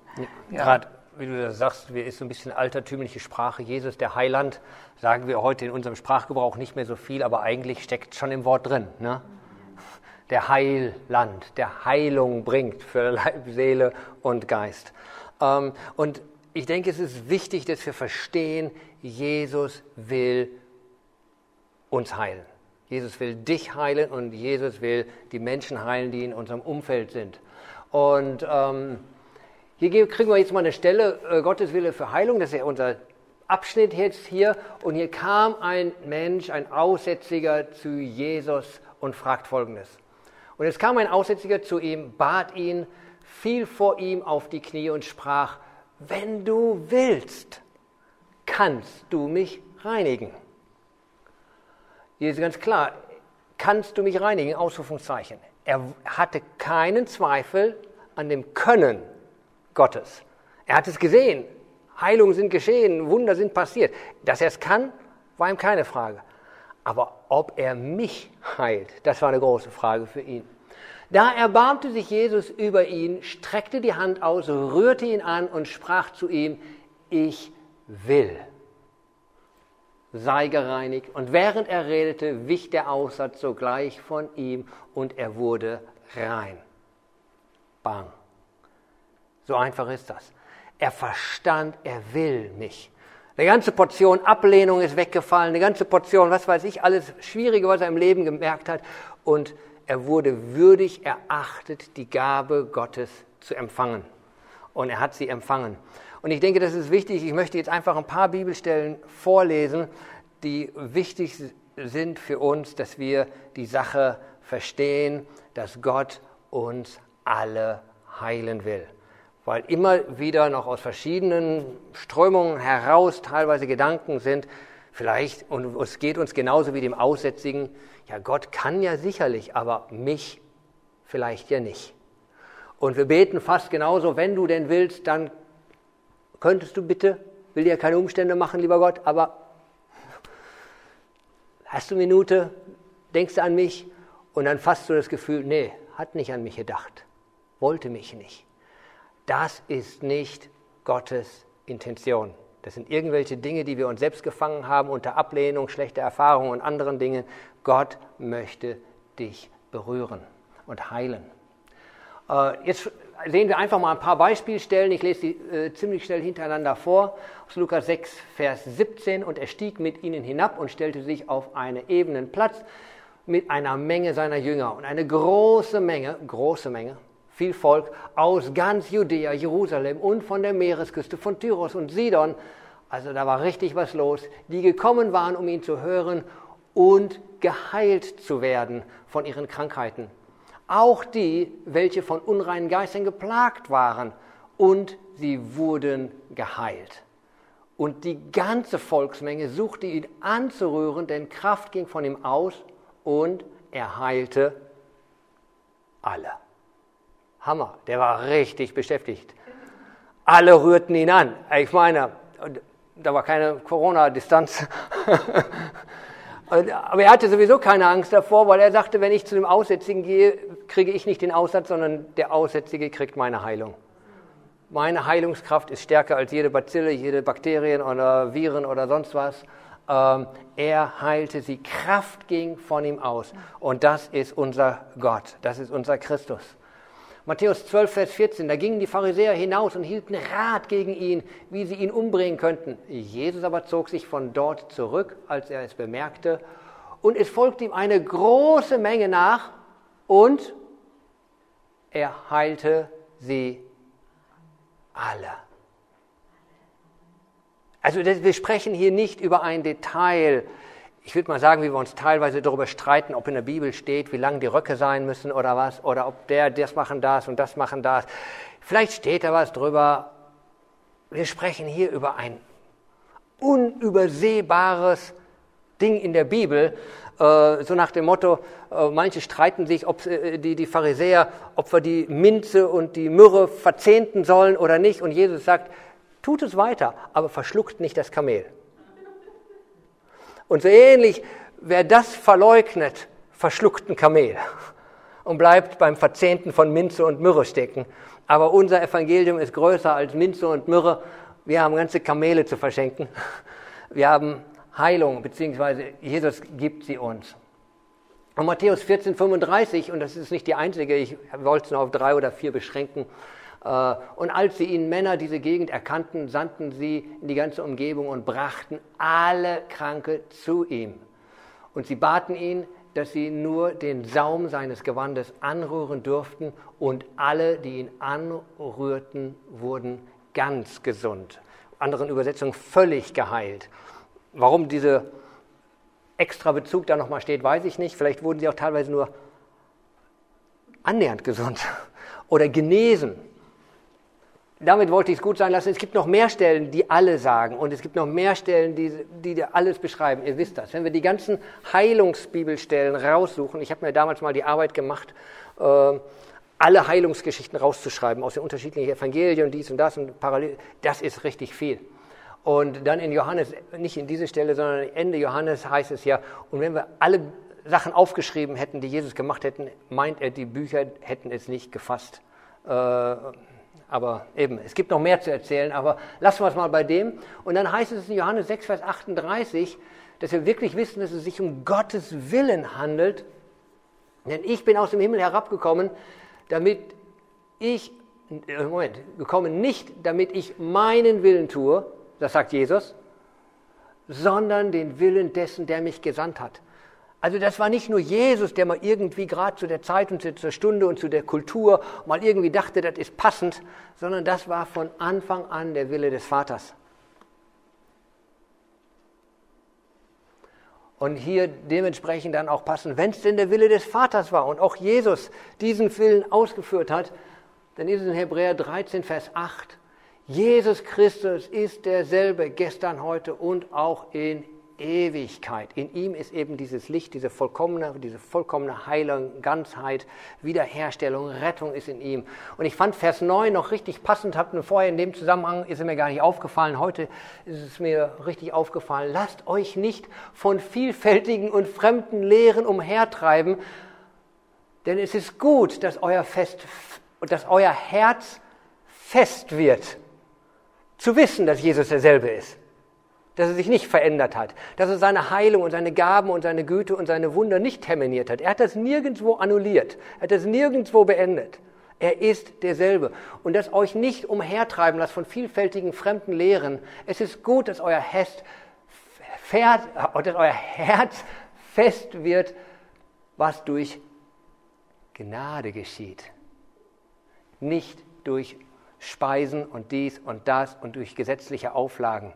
Ja. Gerade, wie du das sagst, wir ist so ein bisschen altertümliche Sprache. Jesus, der Heiland, sagen wir heute in unserem Sprachgebrauch nicht mehr so viel, aber eigentlich steckt schon im Wort drin. Ne? Der Heiland, der Heilung bringt für Leib, Seele und Geist. Ähm, und ich denke, es ist wichtig, dass wir verstehen, Jesus will uns heilen. Jesus will dich heilen und Jesus will die Menschen heilen, die in unserem Umfeld sind. Und ähm, hier kriegen wir jetzt mal eine Stelle, äh, Gottes Wille für Heilung, das ist ja unser Abschnitt jetzt hier. Und hier kam ein Mensch, ein Aussätziger zu Jesus und fragt Folgendes. Und es kam ein Aussätziger zu ihm, bat ihn, fiel vor ihm auf die Knie und sprach, wenn du willst, kannst du mich reinigen. Hier ist ganz klar, kannst du mich reinigen? Ausrufungszeichen. Er hatte keinen Zweifel an dem Können Gottes. Er hat es gesehen. Heilungen sind geschehen, Wunder sind passiert. Dass er es kann, war ihm keine Frage. Aber ob er mich heilt, das war eine große Frage für ihn. Da erbarmte sich Jesus über ihn, streckte die Hand aus, rührte ihn an und sprach zu ihm, ich will. Sei gereinigt. Und während er redete, wich der Aussatz sogleich von ihm und er wurde rein. Bang. So einfach ist das. Er verstand, er will mich. Eine ganze Portion Ablehnung ist weggefallen, eine ganze Portion, was weiß ich, alles Schwierige, was er im Leben gemerkt hat. Und er wurde würdig erachtet, die Gabe Gottes zu empfangen. Und er hat sie empfangen. Und ich denke, das ist wichtig. Ich möchte jetzt einfach ein paar Bibelstellen vorlesen, die wichtig sind für uns, dass wir die Sache verstehen, dass Gott uns alle heilen will. Weil immer wieder noch aus verschiedenen Strömungen heraus teilweise Gedanken sind, vielleicht, und es geht uns genauso wie dem Aussätzigen, ja, Gott kann ja sicherlich, aber mich vielleicht ja nicht. Und wir beten fast genauso, wenn du denn willst, dann könntest du bitte, will dir keine Umstände machen, lieber Gott, aber hast du eine Minute, denkst du an mich und dann fasst du das Gefühl, nee, hat nicht an mich gedacht, wollte mich nicht. Das ist nicht Gottes Intention. Das sind irgendwelche Dinge, die wir uns selbst gefangen haben unter Ablehnung, schlechter Erfahrung und anderen Dingen. Gott möchte dich berühren und heilen. Äh, jetzt sehen wir einfach mal ein paar Beispielstellen. Ich lese sie äh, ziemlich schnell hintereinander vor. Aus Lukas 6, Vers 17. Und er stieg mit ihnen hinab und stellte sich auf einen ebenen Platz mit einer Menge seiner Jünger. Und eine große Menge, große Menge, viel Volk aus ganz Judäa, Jerusalem und von der Meeresküste von Tyros und Sidon. Also da war richtig was los, die gekommen waren, um ihn zu hören und geheilt zu werden von ihren Krankheiten. Auch die, welche von unreinen Geistern geplagt waren, und sie wurden geheilt. Und die ganze Volksmenge suchte ihn anzurühren, denn Kraft ging von ihm aus und er heilte alle. Hammer, der war richtig beschäftigt. Alle rührten ihn an. Ich meine, da war keine Corona-Distanz. Aber er hatte sowieso keine Angst davor, weil er sagte, wenn ich zu dem Aussätzigen gehe, kriege ich nicht den Aussatz, sondern der Aussätzige kriegt meine Heilung. Meine Heilungskraft ist stärker als jede Bazille, jede Bakterien oder Viren oder sonst was. Ähm, er heilte sie, Kraft ging von ihm aus. Und das ist unser Gott, das ist unser Christus. Matthäus 12, Vers 14, da gingen die Pharisäer hinaus und hielten Rat gegen ihn, wie sie ihn umbringen könnten. Jesus aber zog sich von dort zurück, als er es bemerkte, und es folgte ihm eine große Menge nach und er heilte sie alle. Also wir sprechen hier nicht über ein Detail, ich würde mal sagen, wie wir uns teilweise darüber streiten, ob in der Bibel steht, wie lang die Röcke sein müssen oder was, oder ob der das machen das und das machen das. Vielleicht steht da was drüber. Wir sprechen hier über ein unübersehbares Ding in der Bibel, äh, so nach dem Motto, äh, manche streiten sich, ob äh, die, die Pharisäer, ob wir die Minze und die Myrrhe verzehnten sollen oder nicht. Und Jesus sagt, tut es weiter, aber verschluckt nicht das Kamel. Und so ähnlich wer das verleugnet, verschluckt ein Kamel und bleibt beim Verzehnten von Minze und Myrrhe stecken. Aber unser Evangelium ist größer als Minze und Myrrhe. Wir haben ganze Kamele zu verschenken. Wir haben Heilung, beziehungsweise Jesus gibt sie uns. Und Matthäus 14, 35, und das ist nicht die einzige, ich wollte es nur auf drei oder vier beschränken. Äh, und als sie ihn Männer diese Gegend erkannten, sandten sie in die ganze Umgebung und brachten alle Kranke zu ihm. Und sie baten ihn, dass sie nur den Saum seines Gewandes anrühren durften und alle, die ihn anrührten, wurden ganz gesund. Anderen Übersetzungen völlig geheilt. Warum dieser extra Bezug da nochmal steht, weiß ich nicht. Vielleicht wurden sie auch teilweise nur annähernd gesund oder genesen damit wollte ich es gut sein lassen. Es gibt noch mehr Stellen, die alle sagen. Und es gibt noch mehr Stellen, die, die alles beschreiben. Ihr wisst das. Wenn wir die ganzen Heilungsbibelstellen raussuchen, ich habe mir damals mal die Arbeit gemacht, äh, alle Heilungsgeschichten rauszuschreiben aus den unterschiedlichen Evangelien, dies und das und parallel. Das ist richtig viel. Und dann in Johannes, nicht in diese Stelle, sondern Ende Johannes heißt es ja, und wenn wir alle Sachen aufgeschrieben hätten, die Jesus gemacht hätten, meint er, die Bücher hätten es nicht gefasst. Äh, aber eben, es gibt noch mehr zu erzählen, aber lassen wir es mal bei dem. Und dann heißt es in Johannes 6, Vers 38, dass wir wirklich wissen, dass es sich um Gottes Willen handelt. Denn ich bin aus dem Himmel herabgekommen, damit ich, äh, Moment, gekommen nicht, damit ich meinen Willen tue, das sagt Jesus, sondern den Willen dessen, der mich gesandt hat. Also das war nicht nur Jesus, der mal irgendwie gerade zu der Zeit und zur Stunde und zu der Kultur mal irgendwie dachte, das ist passend, sondern das war von Anfang an der Wille des Vaters. Und hier dementsprechend dann auch passen, wenn es denn der Wille des Vaters war und auch Jesus diesen Willen ausgeführt hat, dann ist es in Hebräer 13, Vers 8, Jesus Christus ist derselbe gestern, heute und auch in Ewigkeit. In ihm ist eben dieses Licht, diese vollkommene, diese vollkommene Heilung, Ganzheit, Wiederherstellung, Rettung ist in ihm. Und ich fand Vers 9 noch richtig passend, habt vorher in dem Zusammenhang, ist mir gar nicht aufgefallen, heute ist es mir richtig aufgefallen. Lasst euch nicht von vielfältigen und fremden Lehren umhertreiben, denn es ist gut, dass euer, Fest, dass euer Herz fest wird, zu wissen, dass Jesus derselbe ist dass er sich nicht verändert hat, dass er seine Heilung und seine Gaben und seine Güte und seine Wunder nicht terminiert hat. Er hat das nirgendwo annulliert, er hat das nirgendwo beendet. Er ist derselbe. Und das euch nicht umhertreiben lasst von vielfältigen fremden Lehren. Es ist gut, dass euer, Hest, fährt, dass euer Herz fest wird, was durch Gnade geschieht. Nicht durch Speisen und dies und das und durch gesetzliche Auflagen.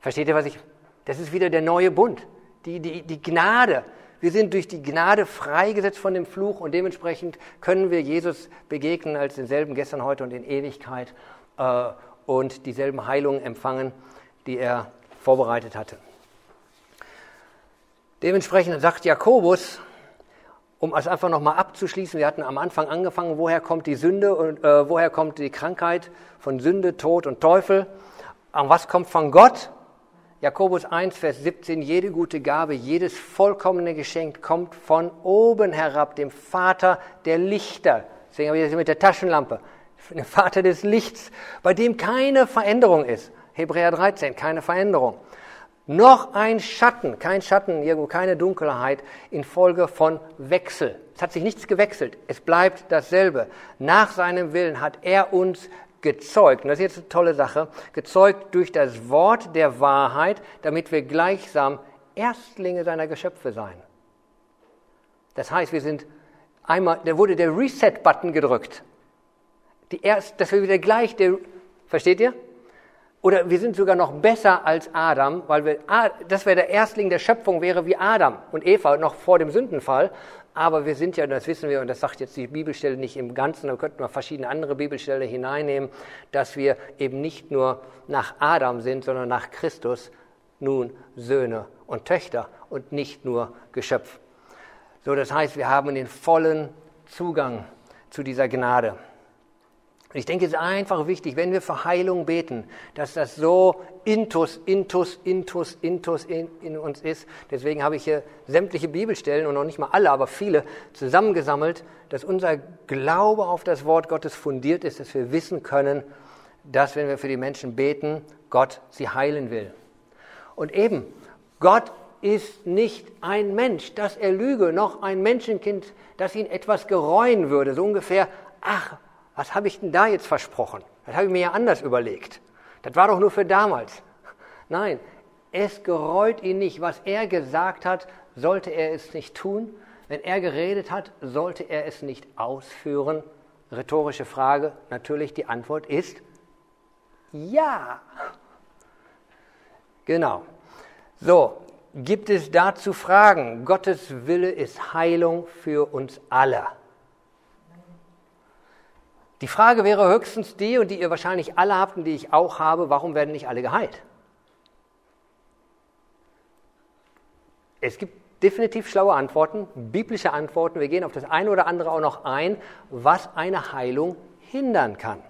Versteht ihr, was ich. Das ist wieder der neue Bund, die, die, die Gnade. Wir sind durch die Gnade freigesetzt von dem Fluch und dementsprechend können wir Jesus begegnen als denselben gestern, heute und in Ewigkeit äh, und dieselben Heilungen empfangen, die er vorbereitet hatte. Dementsprechend sagt Jakobus, um es einfach nochmal abzuschließen, wir hatten am Anfang angefangen, woher kommt die Sünde und äh, woher kommt die Krankheit von Sünde, Tod und Teufel. Und was kommt von Gott? Jakobus 1, Vers 17, jede gute Gabe, jedes vollkommene Geschenk kommt von oben herab, dem Vater der Lichter. Deswegen habe ich das mit der Taschenlampe. Dem Vater des Lichts, bei dem keine Veränderung ist. Hebräer 13, keine Veränderung. Noch ein Schatten, kein Schatten, irgendwo keine Dunkelheit infolge von Wechsel. Es hat sich nichts gewechselt. Es bleibt dasselbe. Nach seinem Willen hat er uns gezeugt, und das ist jetzt eine tolle Sache, gezeugt durch das Wort der Wahrheit, damit wir gleichsam Erstlinge seiner Geschöpfe sein. Das heißt, wir sind einmal, da wurde der Reset-Button gedrückt. Die erst, dass wir wieder gleich, der, versteht ihr? Oder wir sind sogar noch besser als Adam, weil wir, das wäre der Erstling der Schöpfung, wäre wie Adam und Eva noch vor dem Sündenfall. Aber wir sind ja, das wissen wir, und das sagt jetzt die Bibelstelle nicht im Ganzen, da könnten wir verschiedene andere Bibelstellen hineinnehmen, dass wir eben nicht nur nach Adam sind, sondern nach Christus nun Söhne und Töchter und nicht nur Geschöpf. So, das heißt, wir haben den vollen Zugang zu dieser Gnade. Ich denke, es ist einfach wichtig, wenn wir für Heilung beten, dass das so intus, intus, intus, intus in, in, uns ist. Deswegen habe ich hier sämtliche Bibelstellen und noch nicht mal alle, aber viele zusammengesammelt, dass unser Glaube auf das Wort Gottes fundiert ist, dass wir wissen können, dass wenn wir für die Menschen beten, Gott sie heilen will. Und eben, Gott ist nicht ein Mensch, dass er lüge, noch ein Menschenkind, das ihn etwas gereuen würde, so ungefähr, ach, was habe ich denn da jetzt versprochen? Das habe ich mir ja anders überlegt. Das war doch nur für damals. Nein, es gereut ihn nicht. Was er gesagt hat, sollte er es nicht tun. Wenn er geredet hat, sollte er es nicht ausführen. Rhetorische Frage, natürlich die Antwort ist ja. Genau. So, gibt es dazu Fragen? Gottes Wille ist Heilung für uns alle. Die Frage wäre höchstens die, und die ihr wahrscheinlich alle habt und die ich auch habe, warum werden nicht alle geheilt? Es gibt definitiv schlaue Antworten, biblische Antworten. Wir gehen auf das eine oder andere auch noch ein, was eine Heilung hindern kann.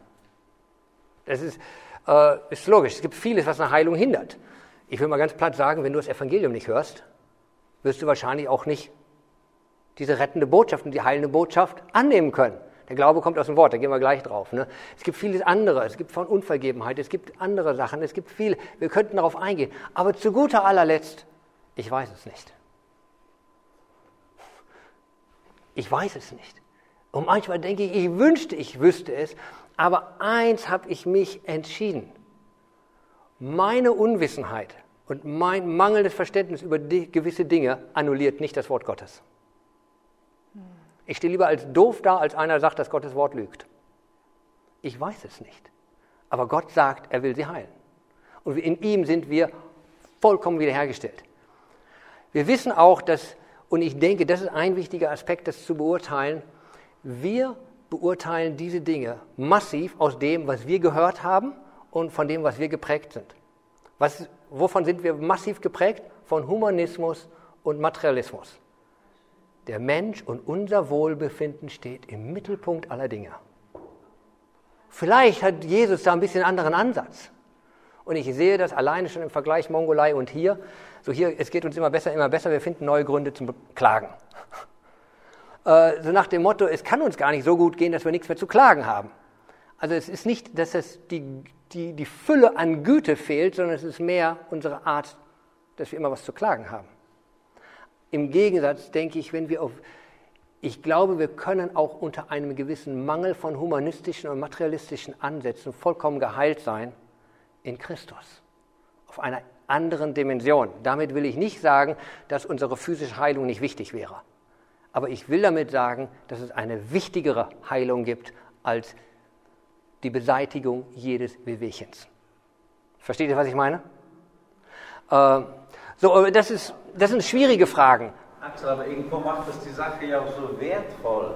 Das ist, äh, ist logisch. Es gibt vieles, was eine Heilung hindert. Ich will mal ganz platt sagen, wenn du das Evangelium nicht hörst, wirst du wahrscheinlich auch nicht diese rettende Botschaft und die heilende Botschaft annehmen können. Der Glaube kommt aus dem Wort, da gehen wir gleich drauf. Ne? Es gibt vieles andere, es gibt von Unvergebenheit, es gibt andere Sachen, es gibt viel, wir könnten darauf eingehen. Aber zu guter allerletzt, ich weiß es nicht. Ich weiß es nicht. Und manchmal denke ich, ich wünschte, ich wüsste es, aber eins habe ich mich entschieden. Meine Unwissenheit und mein mangelndes Verständnis über gewisse Dinge annulliert nicht das Wort Gottes. Ich stehe lieber als doof da, als einer sagt, dass Gottes Wort lügt. Ich weiß es nicht. Aber Gott sagt, er will sie heilen. Und in ihm sind wir vollkommen wiederhergestellt. Wir wissen auch, dass, und ich denke, das ist ein wichtiger Aspekt, das zu beurteilen, wir beurteilen diese Dinge massiv aus dem, was wir gehört haben und von dem, was wir geprägt sind. Was, wovon sind wir massiv geprägt? Von Humanismus und Materialismus. Der Mensch und unser Wohlbefinden steht im Mittelpunkt aller Dinge. Vielleicht hat Jesus da ein bisschen anderen Ansatz. Und ich sehe das alleine schon im Vergleich Mongolei und hier. So hier, es geht uns immer besser, immer besser, wir finden neue Gründe zum Klagen. Äh, so nach dem Motto, es kann uns gar nicht so gut gehen, dass wir nichts mehr zu klagen haben. Also es ist nicht, dass es die, die, die Fülle an Güte fehlt, sondern es ist mehr unsere Art, dass wir immer was zu klagen haben. Im Gegensatz denke ich, wenn wir auf, ich glaube, wir können auch unter einem gewissen Mangel von humanistischen und materialistischen Ansätzen vollkommen geheilt sein in Christus. Auf einer anderen Dimension. Damit will ich nicht sagen, dass unsere physische Heilung nicht wichtig wäre. Aber ich will damit sagen, dass es eine wichtigere Heilung gibt als die Beseitigung jedes Wehwehchens. Versteht ihr, was ich meine? Äh, so, das, ist, das sind schwierige Fragen. Axel, aber irgendwo macht es die Sache ja auch so wertvoll,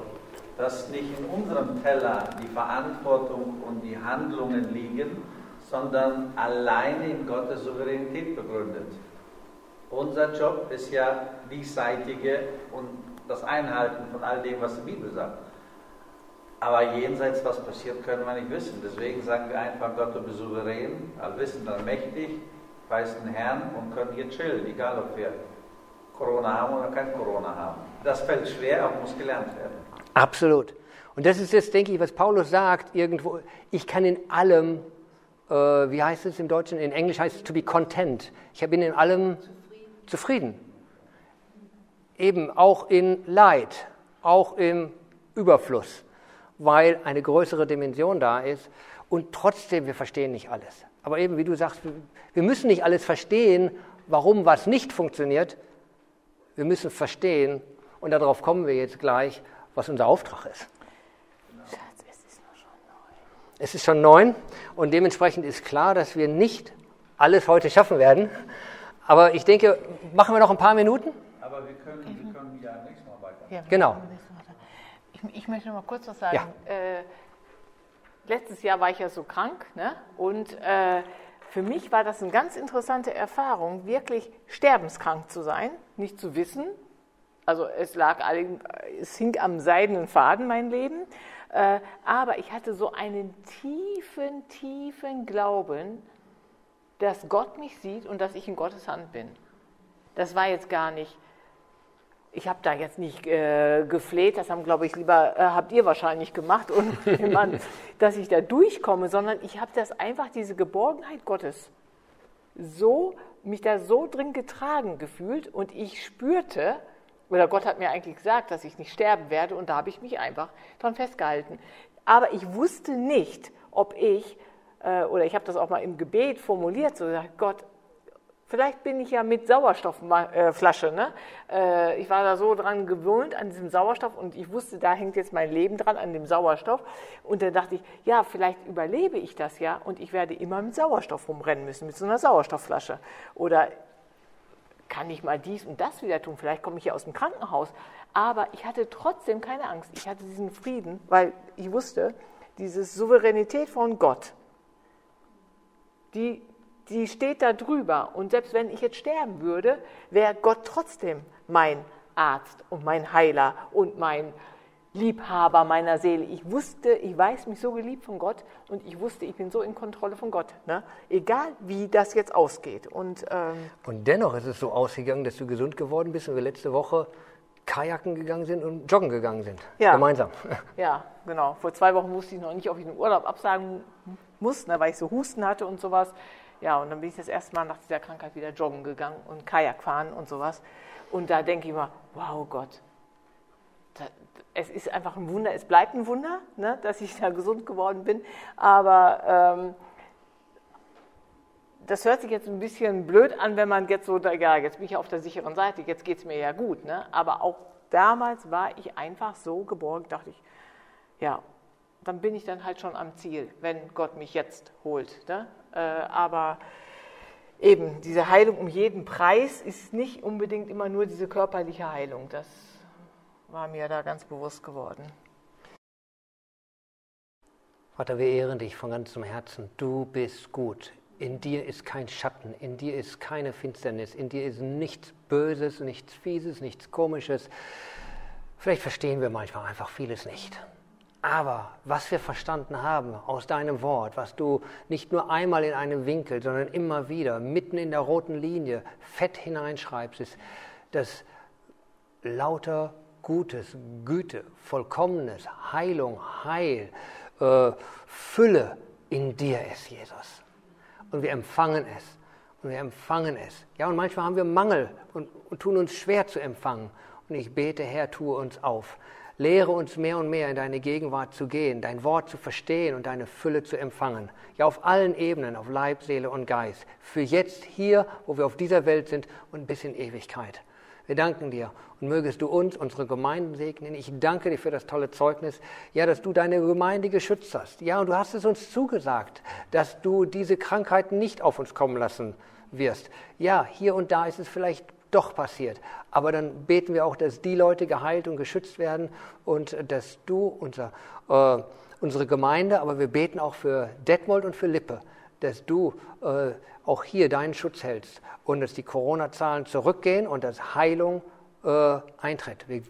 dass nicht in unserem Teller die Verantwortung und die Handlungen liegen, sondern alleine in Gottes Souveränität begründet. Unser Job ist ja diesseitige und das Einhalten von all dem, was die Bibel sagt. Aber jenseits, was passiert, können wir nicht wissen. Deswegen sagen wir einfach, Gott, du bist souverän, allwissend, allmächtig, preisen Herrn und können hier chillen, egal ob wir Corona haben oder kein Corona haben. Das fällt schwer, aber muss gelernt werden. Absolut. Und das ist jetzt, denke ich, was Paulus sagt, irgendwo, ich kann in allem, äh, wie heißt es im Deutschen, in Englisch heißt es to be content. Ich bin in allem zufrieden. zufrieden. Eben auch in Leid, auch im Überfluss, weil eine größere Dimension da ist und trotzdem, wir verstehen nicht alles. Aber eben, wie du sagst, wir müssen nicht alles verstehen, warum was nicht funktioniert. Wir müssen verstehen, und darauf kommen wir jetzt gleich, was unser Auftrag ist. Schatz, es ist noch schon neun. Es ist schon neun und dementsprechend ist klar, dass wir nicht alles heute schaffen werden. Aber ich denke, machen wir noch ein paar Minuten? Aber wir können, wir können ja nächstes Mal weiter. Ja, genau. Ich, ich, möchte noch mal kurz was sagen. Ja. Äh, letztes Jahr war ich ja so krank ne? und äh, für mich war das eine ganz interessante Erfahrung, wirklich sterbenskrank zu sein, nicht zu wissen, Also es lag, es hing am seidenen Faden mein Leben. Äh, aber ich hatte so einen tiefen, tiefen Glauben, dass Gott mich sieht und dass ich in Gottes Hand bin. Das war jetzt gar nicht, ich habe da jetzt nicht äh, gefleht, das haben, glaube ich, lieber, äh, habt ihr wahrscheinlich gemacht, und dass ich da durchkomme, sondern ich habe das einfach, diese Geborgenheit Gottes, so, mich da so drin getragen gefühlt und ich spürte, oder Gott hat mir eigentlich gesagt, dass ich nicht sterben werde und da habe ich mich einfach dran festgehalten. Aber ich wusste nicht, ob ich, äh, oder ich habe das auch mal im Gebet formuliert, so gesagt, Gott, vielleicht bin ich ja mit Sauerstoffflasche. Ne? Äh, ich war da so dran gewöhnt an diesem Sauerstoff und ich wusste, da hängt jetzt mein Leben dran an dem Sauerstoff. Und dann dachte ich, ja, vielleicht überlebe ich das ja und ich werde immer mit Sauerstoff rumrennen müssen, mit so einer Sauerstoffflasche. Oder kann ich mal dies und das wieder tun, vielleicht komme ich hier aus dem Krankenhaus. Aber ich hatte trotzdem keine Angst. Ich hatte diesen Frieden, weil ich wusste, diese Souveränität von Gott, die, die steht da drüber. Und selbst wenn ich jetzt sterben würde, wäre Gott trotzdem mein Arzt und mein Heiler und mein Liebhaber meiner Seele. Ich wusste, ich weiß mich so geliebt von Gott und ich wusste, ich bin so in Kontrolle von Gott. Ne? Egal, wie das jetzt ausgeht. Und, ähm und dennoch ist es so ausgegangen, dass du gesund geworden bist und wir letzte Woche Kajaken gegangen sind und joggen gegangen sind. Ja. Gemeinsam. Ja, genau. Vor zwei Wochen wusste ich noch nicht, ob ich den Urlaub absagen muss, ne, weil ich so Husten hatte und sowas. Ja, und dann bin ich das erste Mal nach dieser Krankheit wieder joggen gegangen und Kajak fahren und sowas. Und da denke ich immer, wow Gott, es ist einfach ein Wunder, es bleibt ein Wunder, ne, dass ich da gesund geworden bin. Aber ähm, das hört sich jetzt ein bisschen blöd an, wenn man jetzt so, ja, jetzt bin ich auf der sicheren Seite, jetzt geht es mir ja gut. Ne? Aber auch damals war ich einfach so geborgen, dachte ich, ja, dann bin ich dann halt schon am Ziel, wenn Gott mich jetzt holt. Ne? Äh, aber eben, diese Heilung um jeden Preis ist nicht unbedingt immer nur diese körperliche Heilung. Das war mir da ganz bewusst geworden. Vater, wir ehren dich von ganzem Herzen. Du bist gut. In dir ist kein Schatten, in dir ist keine Finsternis, in dir ist nichts Böses, nichts Fieses, nichts Komisches. Vielleicht verstehen wir manchmal einfach vieles nicht. Aber was wir verstanden haben aus deinem Wort, was du nicht nur einmal in einem Winkel, sondern immer wieder mitten in der roten Linie fett hineinschreibst, ist, dass lauter Gutes, Güte, Vollkommenes, Heilung, Heil, äh, Fülle in dir ist, Jesus. Und wir empfangen es. Und wir empfangen es. Ja, und manchmal haben wir Mangel und, und tun uns schwer zu empfangen. Und ich bete, Herr, tue uns auf. Lehre uns mehr und mehr in deine Gegenwart zu gehen, dein Wort zu verstehen und deine Fülle zu empfangen. Ja, auf allen Ebenen, auf Leib, Seele und Geist. Für jetzt hier, wo wir auf dieser Welt sind und bis in Ewigkeit. Wir danken dir und mögest du uns, unsere Gemeinden segnen. Ich danke dir für das tolle Zeugnis. Ja, dass du deine Gemeinde geschützt hast. Ja, und du hast es uns zugesagt, dass du diese Krankheiten nicht auf uns kommen lassen wirst. Ja, hier und da ist es vielleicht doch passiert. Aber dann beten wir auch, dass die Leute geheilt und geschützt werden und dass du unser, äh, unsere Gemeinde, aber wir beten auch für Detmold und für Lippe, dass du äh, auch hier deinen Schutz hältst und dass die Corona-Zahlen zurückgehen und dass Heilung äh, eintritt. Wir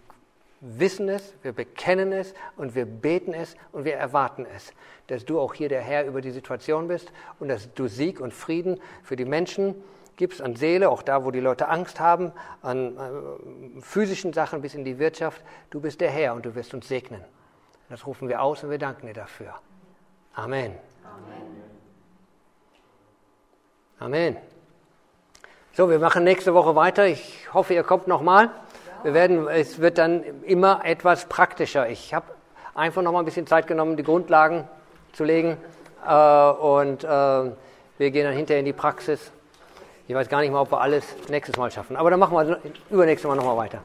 wissen es, wir bekennen es und wir beten es und wir erwarten es, dass du auch hier der Herr über die Situation bist und dass du Sieg und Frieden für die Menschen gibst, an Seele, auch da, wo die Leute Angst haben, an äh, physischen Sachen bis in die Wirtschaft. Du bist der Herr und du wirst uns segnen. Das rufen wir aus und wir danken dir dafür. Amen. Amen. Amen. So, wir machen nächste Woche weiter. Ich hoffe, ihr kommt nochmal. Wir werden, es wird dann immer etwas praktischer. Ich habe einfach noch mal ein bisschen Zeit genommen, die Grundlagen zu legen. Äh, und äh, wir gehen dann hinterher in die Praxis. Ich weiß gar nicht mal, ob wir alles nächstes Mal schaffen. Aber dann machen wir übernächstes Mal nochmal weiter.